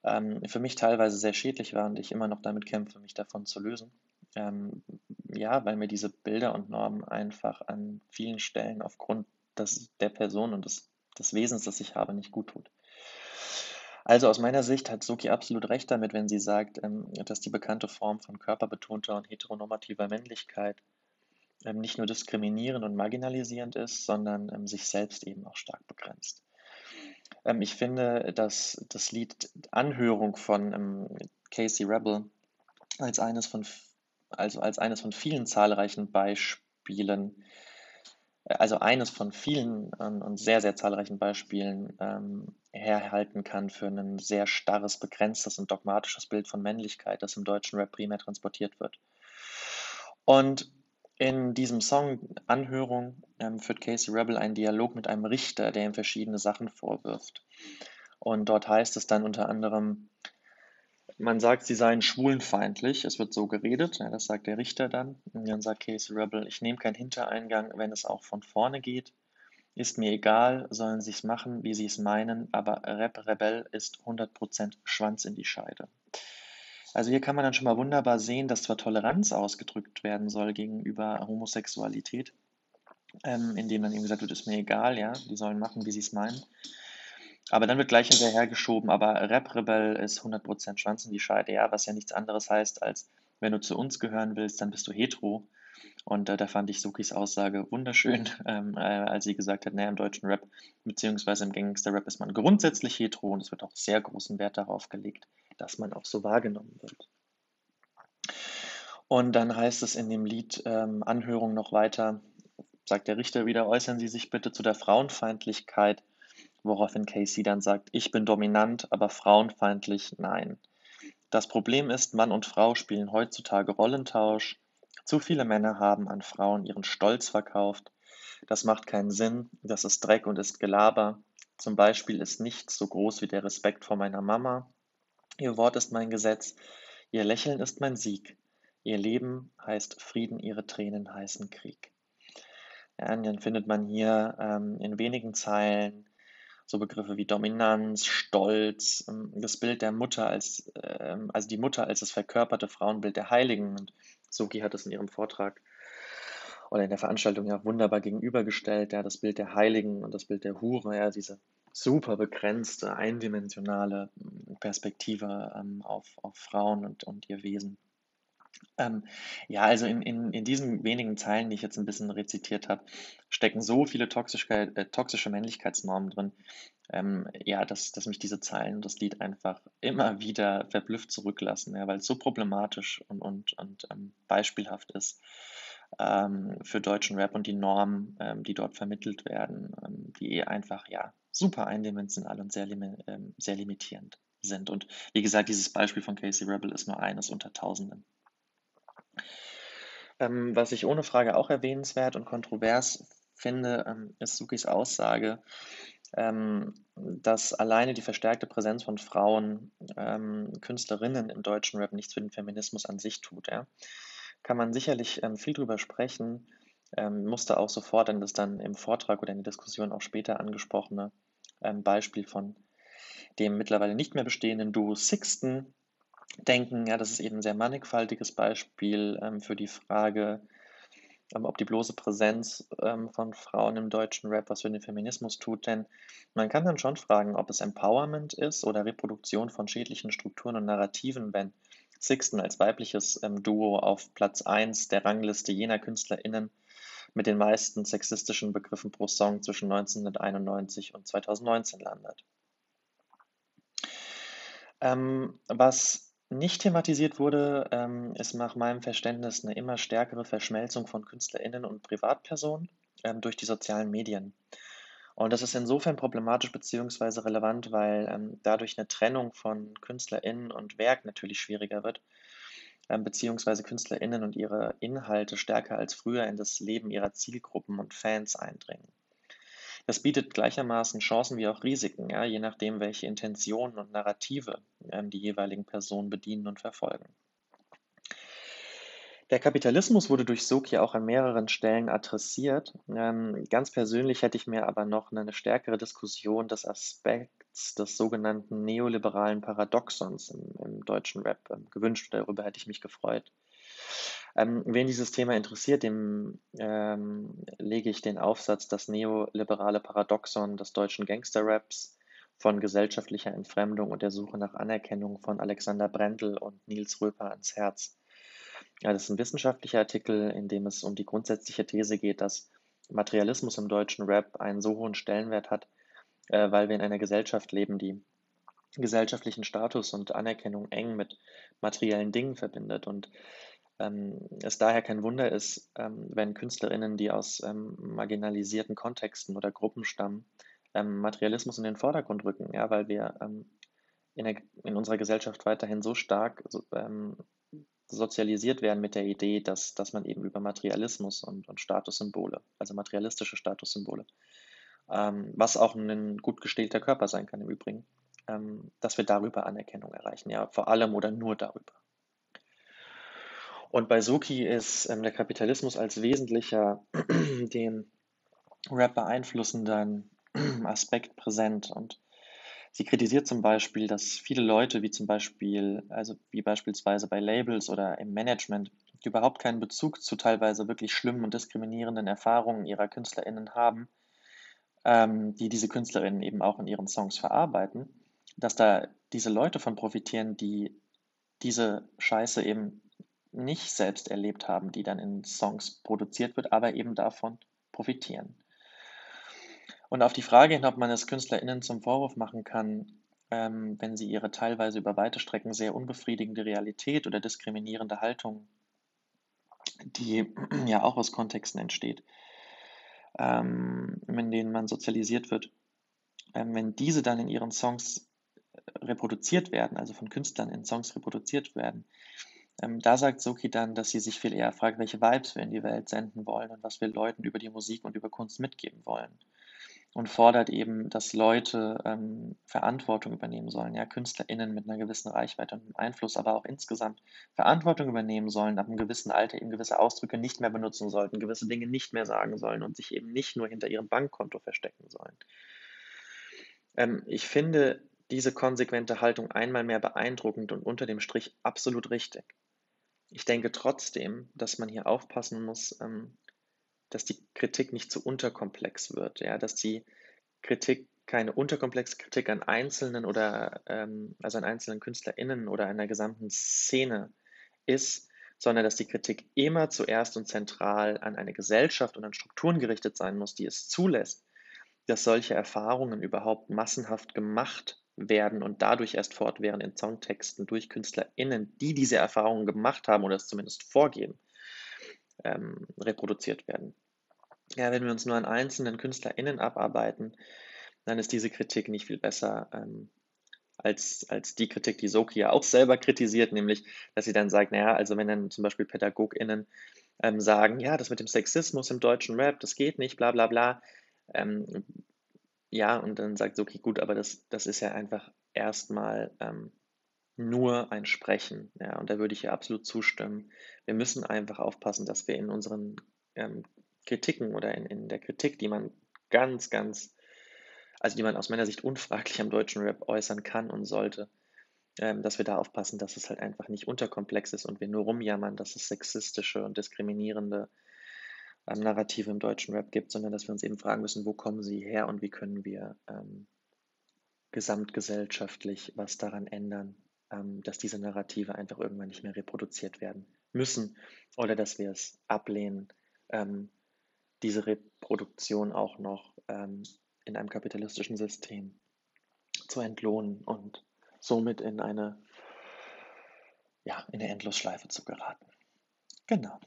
Speaker 3: ähm, für mich teilweise sehr schädlich war und ich immer noch damit kämpfe, mich davon zu lösen. Ähm, ja, weil mir diese Bilder und Normen einfach an vielen Stellen aufgrund des, der Person und des, des Wesens, das ich habe, nicht gut tut. Also aus meiner Sicht hat Soki absolut recht damit, wenn sie sagt, ähm, dass die bekannte Form von körperbetonter und heteronormativer Männlichkeit ähm, nicht nur diskriminierend und marginalisierend ist, sondern ähm, sich selbst eben auch stark begrenzt. ich finde, dass das Lied Anhörung von Casey Rebel als eines von, also als eines von vielen zahlreichen Beispielen also eines von vielen und sehr, sehr zahlreichen Beispielen ähm, herhalten kann für ein sehr starres, begrenztes und dogmatisches Bild von Männlichkeit, das im deutschen Rap primär transportiert wird. Und in diesem Song Anhörung ähm, führt Casey Rebel einen Dialog mit einem Richter, der ihm verschiedene Sachen vorwirft. Und dort heißt es dann unter anderem, man sagt, sie seien schwulenfeindlich. Es wird so geredet, ja, das sagt der Richter dann. Und dann sagt Casey Rebel, ich nehme keinen Hintereingang, wenn es auch von vorne geht. Ist mir egal, sollen sie es machen, wie sie es meinen, aber Rap Rebell ist 100% Schwanz in die Scheide. Also hier kann man dann schon mal wunderbar sehen, dass zwar Toleranz ausgedrückt werden soll gegenüber Homosexualität, ähm, indem dann eben gesagt wird, ist mir egal, ja, die sollen machen, wie sie es meinen. Aber dann wird gleich hinterhergeschoben, aber Rap-Rebell ist 100% Schwanz in die Scheide, ja, was ja nichts anderes heißt, als wenn du zu uns gehören willst, dann bist du hetero. Und äh, da fand ich Sukis Aussage wunderschön, ähm, äh, als sie gesagt hat, naja, im deutschen Rap beziehungsweise im Gangster-Rap ist man grundsätzlich hetero und es wird auch sehr großen Wert darauf gelegt, dass man auch so wahrgenommen wird. Und dann heißt es in dem Lied ähm, Anhörung noch weiter, sagt der Richter wieder, äußern Sie sich bitte zu der Frauenfeindlichkeit woraufhin Casey dann sagt, ich bin dominant, aber frauenfeindlich nein. Das Problem ist, Mann und Frau spielen heutzutage Rollentausch. Zu viele Männer haben an Frauen ihren Stolz verkauft. Das macht keinen Sinn, das ist Dreck und ist Gelaber. Zum Beispiel ist nichts so groß wie der Respekt vor meiner Mama. Ihr Wort ist mein Gesetz, ihr Lächeln ist mein Sieg. Ihr Leben heißt Frieden, ihre Tränen heißen Krieg. Ja, dann findet man hier ähm, in wenigen Zeilen so Begriffe wie Dominanz, Stolz, ähm, das Bild der Mutter als, ähm, also die Mutter als das verkörperte Frauenbild der Heiligen. Und Soki hat es in ihrem Vortrag oder in der Veranstaltung ja wunderbar gegenübergestellt, ja, das Bild der Heiligen und das Bild der Hure, ja, diese super begrenzte, eindimensionale ähm, Perspektive ähm, auf, auf Frauen und, und ihr Wesen. Ähm, ja, also in, in, in diesen wenigen Zeilen, die ich jetzt ein bisschen rezitiert habe, stecken so viele toxische, äh, toxische Männlichkeitsnormen drin, ähm, ja, dass, dass mich diese Zeilen und das Lied einfach immer wieder verblüfft zurücklassen, ja, weil es so problematisch und, und, und ähm, beispielhaft ist ähm, für deutschen Rap und die Normen, ähm, die dort vermittelt werden, ähm, die einfach ja super eindimensional und sehr, ähm, sehr limitierend sind. Und wie gesagt, dieses Beispiel von Casey Rebel ist nur eines unter Tausenden. Ähm, was ich ohne Frage auch erwähnenswert und kontrovers finde, ähm, ist Sukis Aussage, ähm, dass alleine die verstärkte Präsenz von Frauen, ähm, Künstlerinnen im deutschen Rap nichts für den Feminismus an sich tut. Ja. Kann man sicherlich ähm, viel drüber sprechen, ähm, musste auch sofort an das dann im Vortrag oder in der Diskussion auch später angesprochene Beispiel von dem mittlerweile nicht mehr bestehenden Duo Sixten denken. Ja, das ist eben ein sehr mannigfaltiges Beispiel ähm, für die Frage, ähm, ob die bloße Präsenz ähm, von Frauen im deutschen Rap was für den Feminismus tut. Denn man kann dann schon fragen, ob es Empowerment ist oder Reproduktion von schädlichen Strukturen und Narrativen, wenn Sixten als weibliches ähm, Duo auf Platz 1 der Rangliste jener KünstlerInnen mit den meisten sexistischen Begriffen pro Song zwischen 1991 und 2019 landet. Ähm, was nicht thematisiert wurde, ähm, ist nach meinem Verständnis eine immer stärkere Verschmelzung von KünstlerInnen und Privatpersonen ähm, durch die sozialen Medien. Und das ist insofern problematisch bzw. relevant, weil ähm, dadurch eine Trennung von KünstlerInnen und Werk natürlich schwieriger wird, ähm, beziehungsweise KünstlerInnen und ihre Inhalte stärker als früher in das Leben ihrer Zielgruppen und Fans eindringen. Das bietet gleichermaßen Chancen wie auch Risiken, ja, je nachdem, welche Intentionen und Narrative ähm, die jeweiligen Personen bedienen und verfolgen. Der Kapitalismus wurde durch Soki auch an mehreren Stellen adressiert. Ähm, ganz persönlich hätte ich mir aber noch eine stärkere Diskussion des Aspekts des sogenannten neoliberalen Paradoxons im, im deutschen Rap ähm, gewünscht. Darüber hätte ich mich gefreut. Ähm, wen dieses Thema interessiert, dem ähm, lege ich den Aufsatz Das neoliberale Paradoxon des deutschen Gangsterraps von gesellschaftlicher Entfremdung und der Suche nach Anerkennung von Alexander Brendel und Nils Röper ans Herz. Ja, das ist ein wissenschaftlicher Artikel, in dem es um die grundsätzliche These geht, dass Materialismus im deutschen Rap einen so hohen Stellenwert hat, äh, weil wir in einer Gesellschaft leben, die gesellschaftlichen Status und Anerkennung eng mit materiellen Dingen verbindet. Und ähm, es daher kein Wunder ist, ähm, wenn KünstlerInnen, die aus ähm, marginalisierten Kontexten oder Gruppen stammen, ähm, Materialismus in den Vordergrund rücken, ja, weil wir ähm, in, der, in, unserer Gesellschaft weiterhin so stark so, ähm, sozialisiert werden mit der Idee, dass, dass man eben über Materialismus und, und Statussymbole, also materialistische Statussymbole, was auch ein gut gestählter Körper sein kann im Übrigen, dass wir darüber Anerkennung erreichen, ja, vor allem oder nur darüber. Und bei Suki ist ähm, der Kapitalismus als wesentlicher den Rap beeinflussenden Aspekt präsent. Und sie kritisiert zum Beispiel, dass viele Leute, wie zum Beispiel, also wie beispielsweise bei Labels oder im Management, die überhaupt keinen Bezug zu teilweise wirklich schlimmen und diskriminierenden Erfahrungen ihrer KünstlerInnen haben, ähm, die diese KünstlerInnen eben auch in ihren Songs verarbeiten, dass da diese Leute von profitieren, die diese Scheiße eben nicht selbst erlebt haben, die dann in Songs produziert wird, aber eben davon profitieren. Und auf die Frage hin, ob man es KünstlerInnen zum Vorwurf machen kann, ähm, wenn sie ihre teilweise über weite Strecken sehr unbefriedigende Realität oder diskriminierende Haltung, die ja auch aus Kontexten entsteht, ähm, in denen man sozialisiert wird, ähm, wenn diese dann in ihren Songs reproduziert werden, also von Künstlern in Songs reproduziert werden, ähm, da sagt Soki dann, dass sie sich viel eher fragt, welche Vibes wir in die Welt senden wollen und was wir Leuten über die Musik und über Kunst mitgeben wollen. Und fordert eben, dass Leute ähm, Verantwortung übernehmen sollen, ja, KünstlerInnen mit einer gewissen Reichweite und Einfluss, aber auch insgesamt Verantwortung übernehmen sollen, ab einem gewissen Alter eben gewisse Ausdrücke nicht mehr benutzen sollten, gewisse Dinge nicht mehr sagen sollen und sich eben nicht nur hinter ihrem Bankkonto verstecken sollen. Ähm, ich finde diese konsequente Haltung einmal mehr beeindruckend und unter dem Strich absolut richtig. Ich denke trotzdem, dass man hier aufpassen muss, ähm, dass die Kritik nicht zu unterkomplex wird, ja, dass die Kritik keine unterkomplexe Kritik an Einzelnen oder ähm, also an einzelnen KünstlerInnen oder einer gesamten Szene ist, sondern dass die Kritik immer zuerst und zentral an eine Gesellschaft und an Strukturen gerichtet sein muss, die es zulässt, dass solche Erfahrungen überhaupt massenhaft gemacht werden und dadurch erst fortwährend in Songtexten durch KünstlerInnen, die diese Erfahrungen gemacht haben oder es zumindest vorgeben, ähm, reproduziert werden. Ja, wenn wir uns nur an einzelnen KünstlerInnen abarbeiten, dann ist diese Kritik nicht viel besser ähm, als, als die Kritik, die Soki ja auch selber kritisiert, nämlich, dass sie dann sagt, naja, also wenn dann zum Beispiel PädagogInnen ähm, sagen, ja, das mit dem Sexismus im deutschen Rap, das geht nicht, bla bla bla. Ähm, ja, und dann sagt Soki, gut, aber das, das ist ja einfach erstmal ähm, nur ein Sprechen. Ja, und da würde ich ihr absolut zustimmen. Wir müssen einfach aufpassen, dass wir in unseren ähm, Kritiken oder in, in der Kritik, die man ganz, ganz, also die man aus meiner Sicht unfraglich am deutschen Rap äußern kann und sollte, ähm, dass wir da aufpassen, dass es halt einfach nicht unterkomplex ist und wir nur rumjammern, dass es sexistische und diskriminierende ähm, Narrative im deutschen Rap gibt, sondern dass wir uns eben fragen müssen, wo kommen sie her und wie können wir ähm, gesamtgesellschaftlich was daran ändern, ähm, dass diese Narrative einfach irgendwann nicht mehr reproduziert werden müssen oder dass wir es ablehnen, ähm, diese Reproduktion auch noch ähm, in einem kapitalistischen System zu entlohnen und somit in eine, ja, in eine Endlosschleife zu geraten. Genau.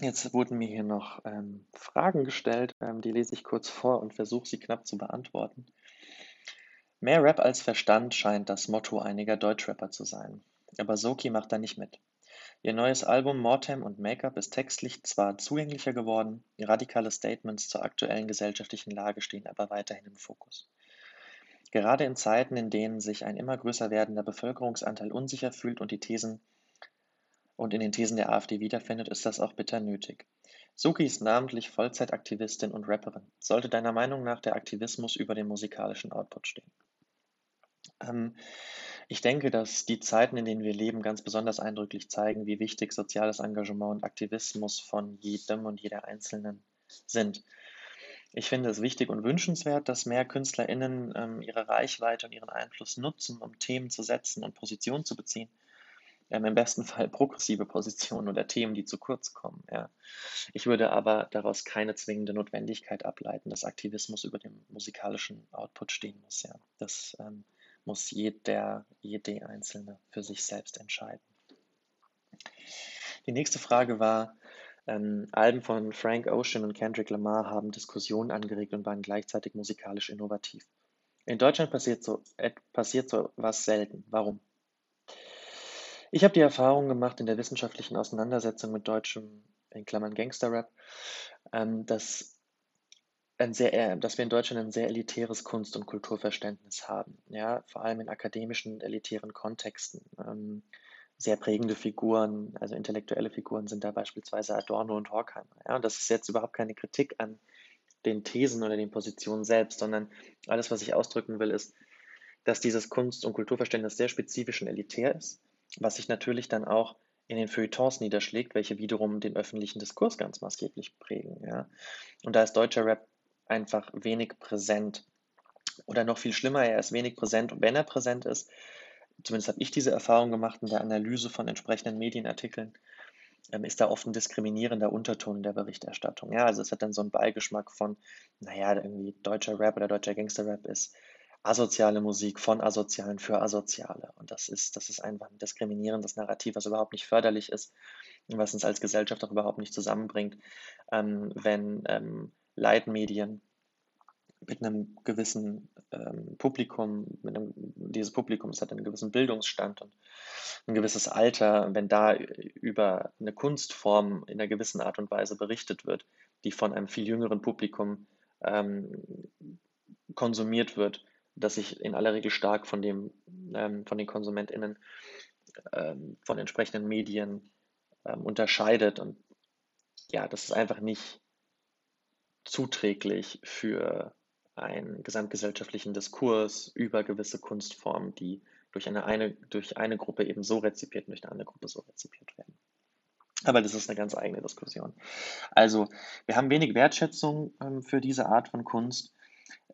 Speaker 3: Jetzt wurden mir hier noch ähm, Fragen gestellt, ähm, die lese ich kurz vor und versuche sie knapp zu beantworten. Mehr Rap als Verstand scheint das Motto einiger Deutschrapper zu sein. Aber Soki macht da nicht mit. Ihr neues Album Mortem und Make-up ist textlich zwar zugänglicher geworden, radikale Statements zur aktuellen gesellschaftlichen Lage stehen aber weiterhin im Fokus. Gerade in Zeiten, in denen sich ein immer größer werdender Bevölkerungsanteil unsicher fühlt und die Thesen und in den Thesen der AfD wiederfindet, ist das auch bitter nötig. Suki ist namentlich Vollzeitaktivistin und Rapperin. Sollte deiner Meinung nach der Aktivismus über den musikalischen Output stehen? Ähm, ich denke, dass die Zeiten, in denen wir leben, ganz besonders eindrücklich zeigen, wie wichtig soziales Engagement und Aktivismus von jedem und jeder Einzelnen sind. Ich finde es wichtig und wünschenswert, dass mehr KünstlerInnen ähm, ihre Reichweite und ihren Einfluss nutzen, um Themen zu setzen und Positionen zu beziehen. Ähm, Im besten Fall progressive Positionen oder Themen, die zu kurz kommen. Ja. Ich würde aber daraus keine zwingende Notwendigkeit ableiten, dass Aktivismus über dem musikalischen Output stehen muss. Ja. Das ähm, muss jeder, jede Einzelne für sich selbst entscheiden. Die nächste Frage war, ähm, Alben von Frank Ocean und Kendrick Lamar haben Diskussionen angeregt und waren gleichzeitig musikalisch innovativ. In Deutschland passiert so, äh, passiert so was selten. Warum? Ich habe die Erfahrung gemacht in der wissenschaftlichen Auseinandersetzung mit deutschem, in Klammern Gangsterrap, ähm, dass ein sehr, äh, dass wir in Deutschland ein sehr elitäres Kunst- und Kulturverständnis haben, ja, vor allem in akademischen elitären Kontexten. Ähm, sehr prägende Figuren, also intellektuelle Figuren sind da beispielsweise Adorno und Horkheimer. Ja, und das ist jetzt überhaupt keine Kritik an den Thesen oder den Positionen selbst, sondern alles, was ich ausdrücken will, ist, dass dieses Kunst- und Kulturverständnis sehr spezifisch und elitär ist, was sich natürlich dann auch in den Feuilletons niederschlägt, welche wiederum den öffentlichen Diskurs ganz maßgeblich prägen. Ja. Und da ist deutscher Rap einfach wenig präsent. Oder noch viel schlimmer, er ist wenig präsent und wenn er präsent ist, zumindest habe ich diese Erfahrung gemacht in der Analyse von entsprechenden Medienartikeln, ähm, ist da oft ein diskriminierender Unterton in der Berichterstattung. Ja, also es hat dann so einen Beigeschmack von, naja, irgendwie deutscher Rap oder deutscher Gangsterrap ist asoziale Musik von Asozialen für Asoziale. Und das ist, das ist einfach ein diskriminierendes Narrativ, was überhaupt nicht förderlich ist und was uns als Gesellschaft auch überhaupt nicht zusammenbringt, ähm, wenn ähm, Leitmedien mit einem gewissen ähm, Publikum, mit einem, dieses Publikum hat einen gewissen Bildungsstand und ein gewisses Alter, wenn da über eine Kunstform in einer gewissen Art und Weise berichtet wird, die von einem viel jüngeren Publikum ähm, konsumiert wird, das sich in aller Regel stark von, dem, ähm, von den KonsumentInnen ähm, von entsprechenden Medien ähm, unterscheidet. Und ja, das ist einfach nicht zuträglich für einen gesamtgesellschaftlichen Diskurs über gewisse Kunstformen, die durch eine, eine, durch eine Gruppe eben so rezipiert und durch eine andere Gruppe so rezipiert werden. Aber das ist eine ganz eigene Diskussion. Also, wir haben wenig Wertschätzung ähm, für diese Art von Kunst.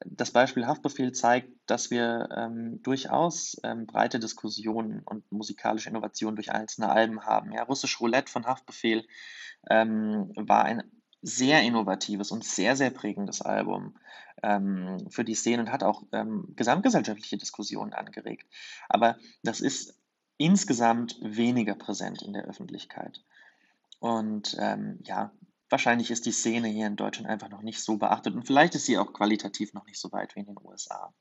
Speaker 3: Das Beispiel Haftbefehl zeigt, dass wir ähm, durchaus ähm, breite Diskussionen und musikalische Innovationen durch einzelne Alben haben. Ja, Russisch Roulette von Haftbefehl ähm, war ein sehr innovatives und sehr, sehr prägendes Album ähm, für die Szene und hat auch ähm, gesamtgesellschaftliche Diskussionen angeregt. Aber das ist insgesamt weniger präsent in der Öffentlichkeit. Und ähm, ja, wahrscheinlich ist die Szene hier in Deutschland einfach noch nicht so beachtet und vielleicht ist sie auch qualitativ noch nicht so weit wie in den USA.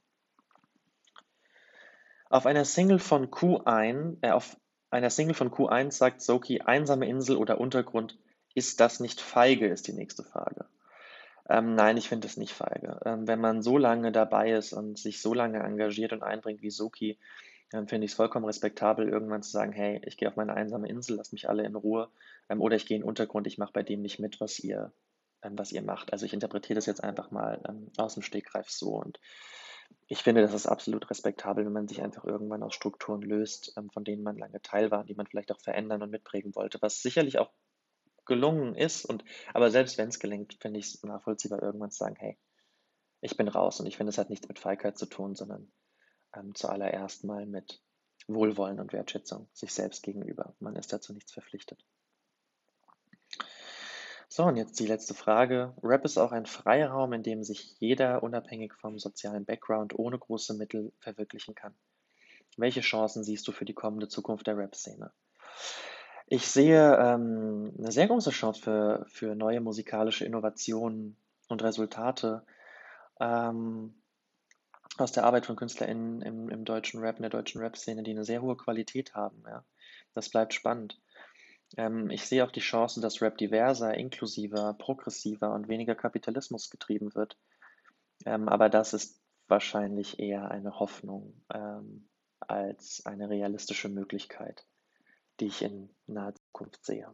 Speaker 3: Auf einer Single von Q1, äh, auf einer Single von Q1 sagt Soki, einsame Insel oder Untergrund, ist das nicht feige, ist die nächste Frage. Ähm, nein, ich finde es nicht feige. Ähm, wenn man so lange dabei ist und sich so lange engagiert und einbringt wie Soki, dann finde ich es vollkommen respektabel, irgendwann zu sagen, hey, ich gehe auf meine einsame Insel, lasst mich alle in Ruhe. Ähm, oder ich gehe in den Untergrund, ich mache bei dem nicht mit, was ihr, ähm, was ihr macht. Also ich interpretiere das jetzt einfach mal ähm, aus dem Stegreif so. Und ich finde, das ist absolut respektabel, wenn man sich einfach irgendwann aus Strukturen löst, ähm, von denen man lange Teil war, die man vielleicht auch verändern und mitprägen wollte, was sicherlich auch gelungen ist. Und aber selbst wenn es gelingt, finde ich es nachvollziehbar, irgendwann zu sagen, hey, ich bin raus. Und ich finde, es hat nichts mit Feigheit zu tun, sondern ähm, zuallererst mal mit Wohlwollen und Wertschätzung sich selbst gegenüber. Man ist dazu nichts verpflichtet. So, und jetzt die letzte Frage. Rap ist auch ein Freiraum, in dem sich jeder unabhängig vom sozialen Background ohne große Mittel verwirklichen kann. Welche Chancen siehst du für die kommende Zukunft der Rap-Szene? Ich sehe ähm, eine sehr große Chance für, für neue musikalische Innovationen und Resultate ähm, aus der Arbeit von KünstlerInnen im, im deutschen Rap, in der deutschen Rap-Szene, die eine sehr hohe Qualität haben. Ja. Das bleibt spannend. Ähm, ich sehe auch die Chance, dass Rap diverser, inklusiver, progressiver und weniger Kapitalismus getrieben wird. Ähm, aber das ist wahrscheinlich eher eine Hoffnung ähm, als eine realistische Möglichkeit die ich in naher Zukunft sehe.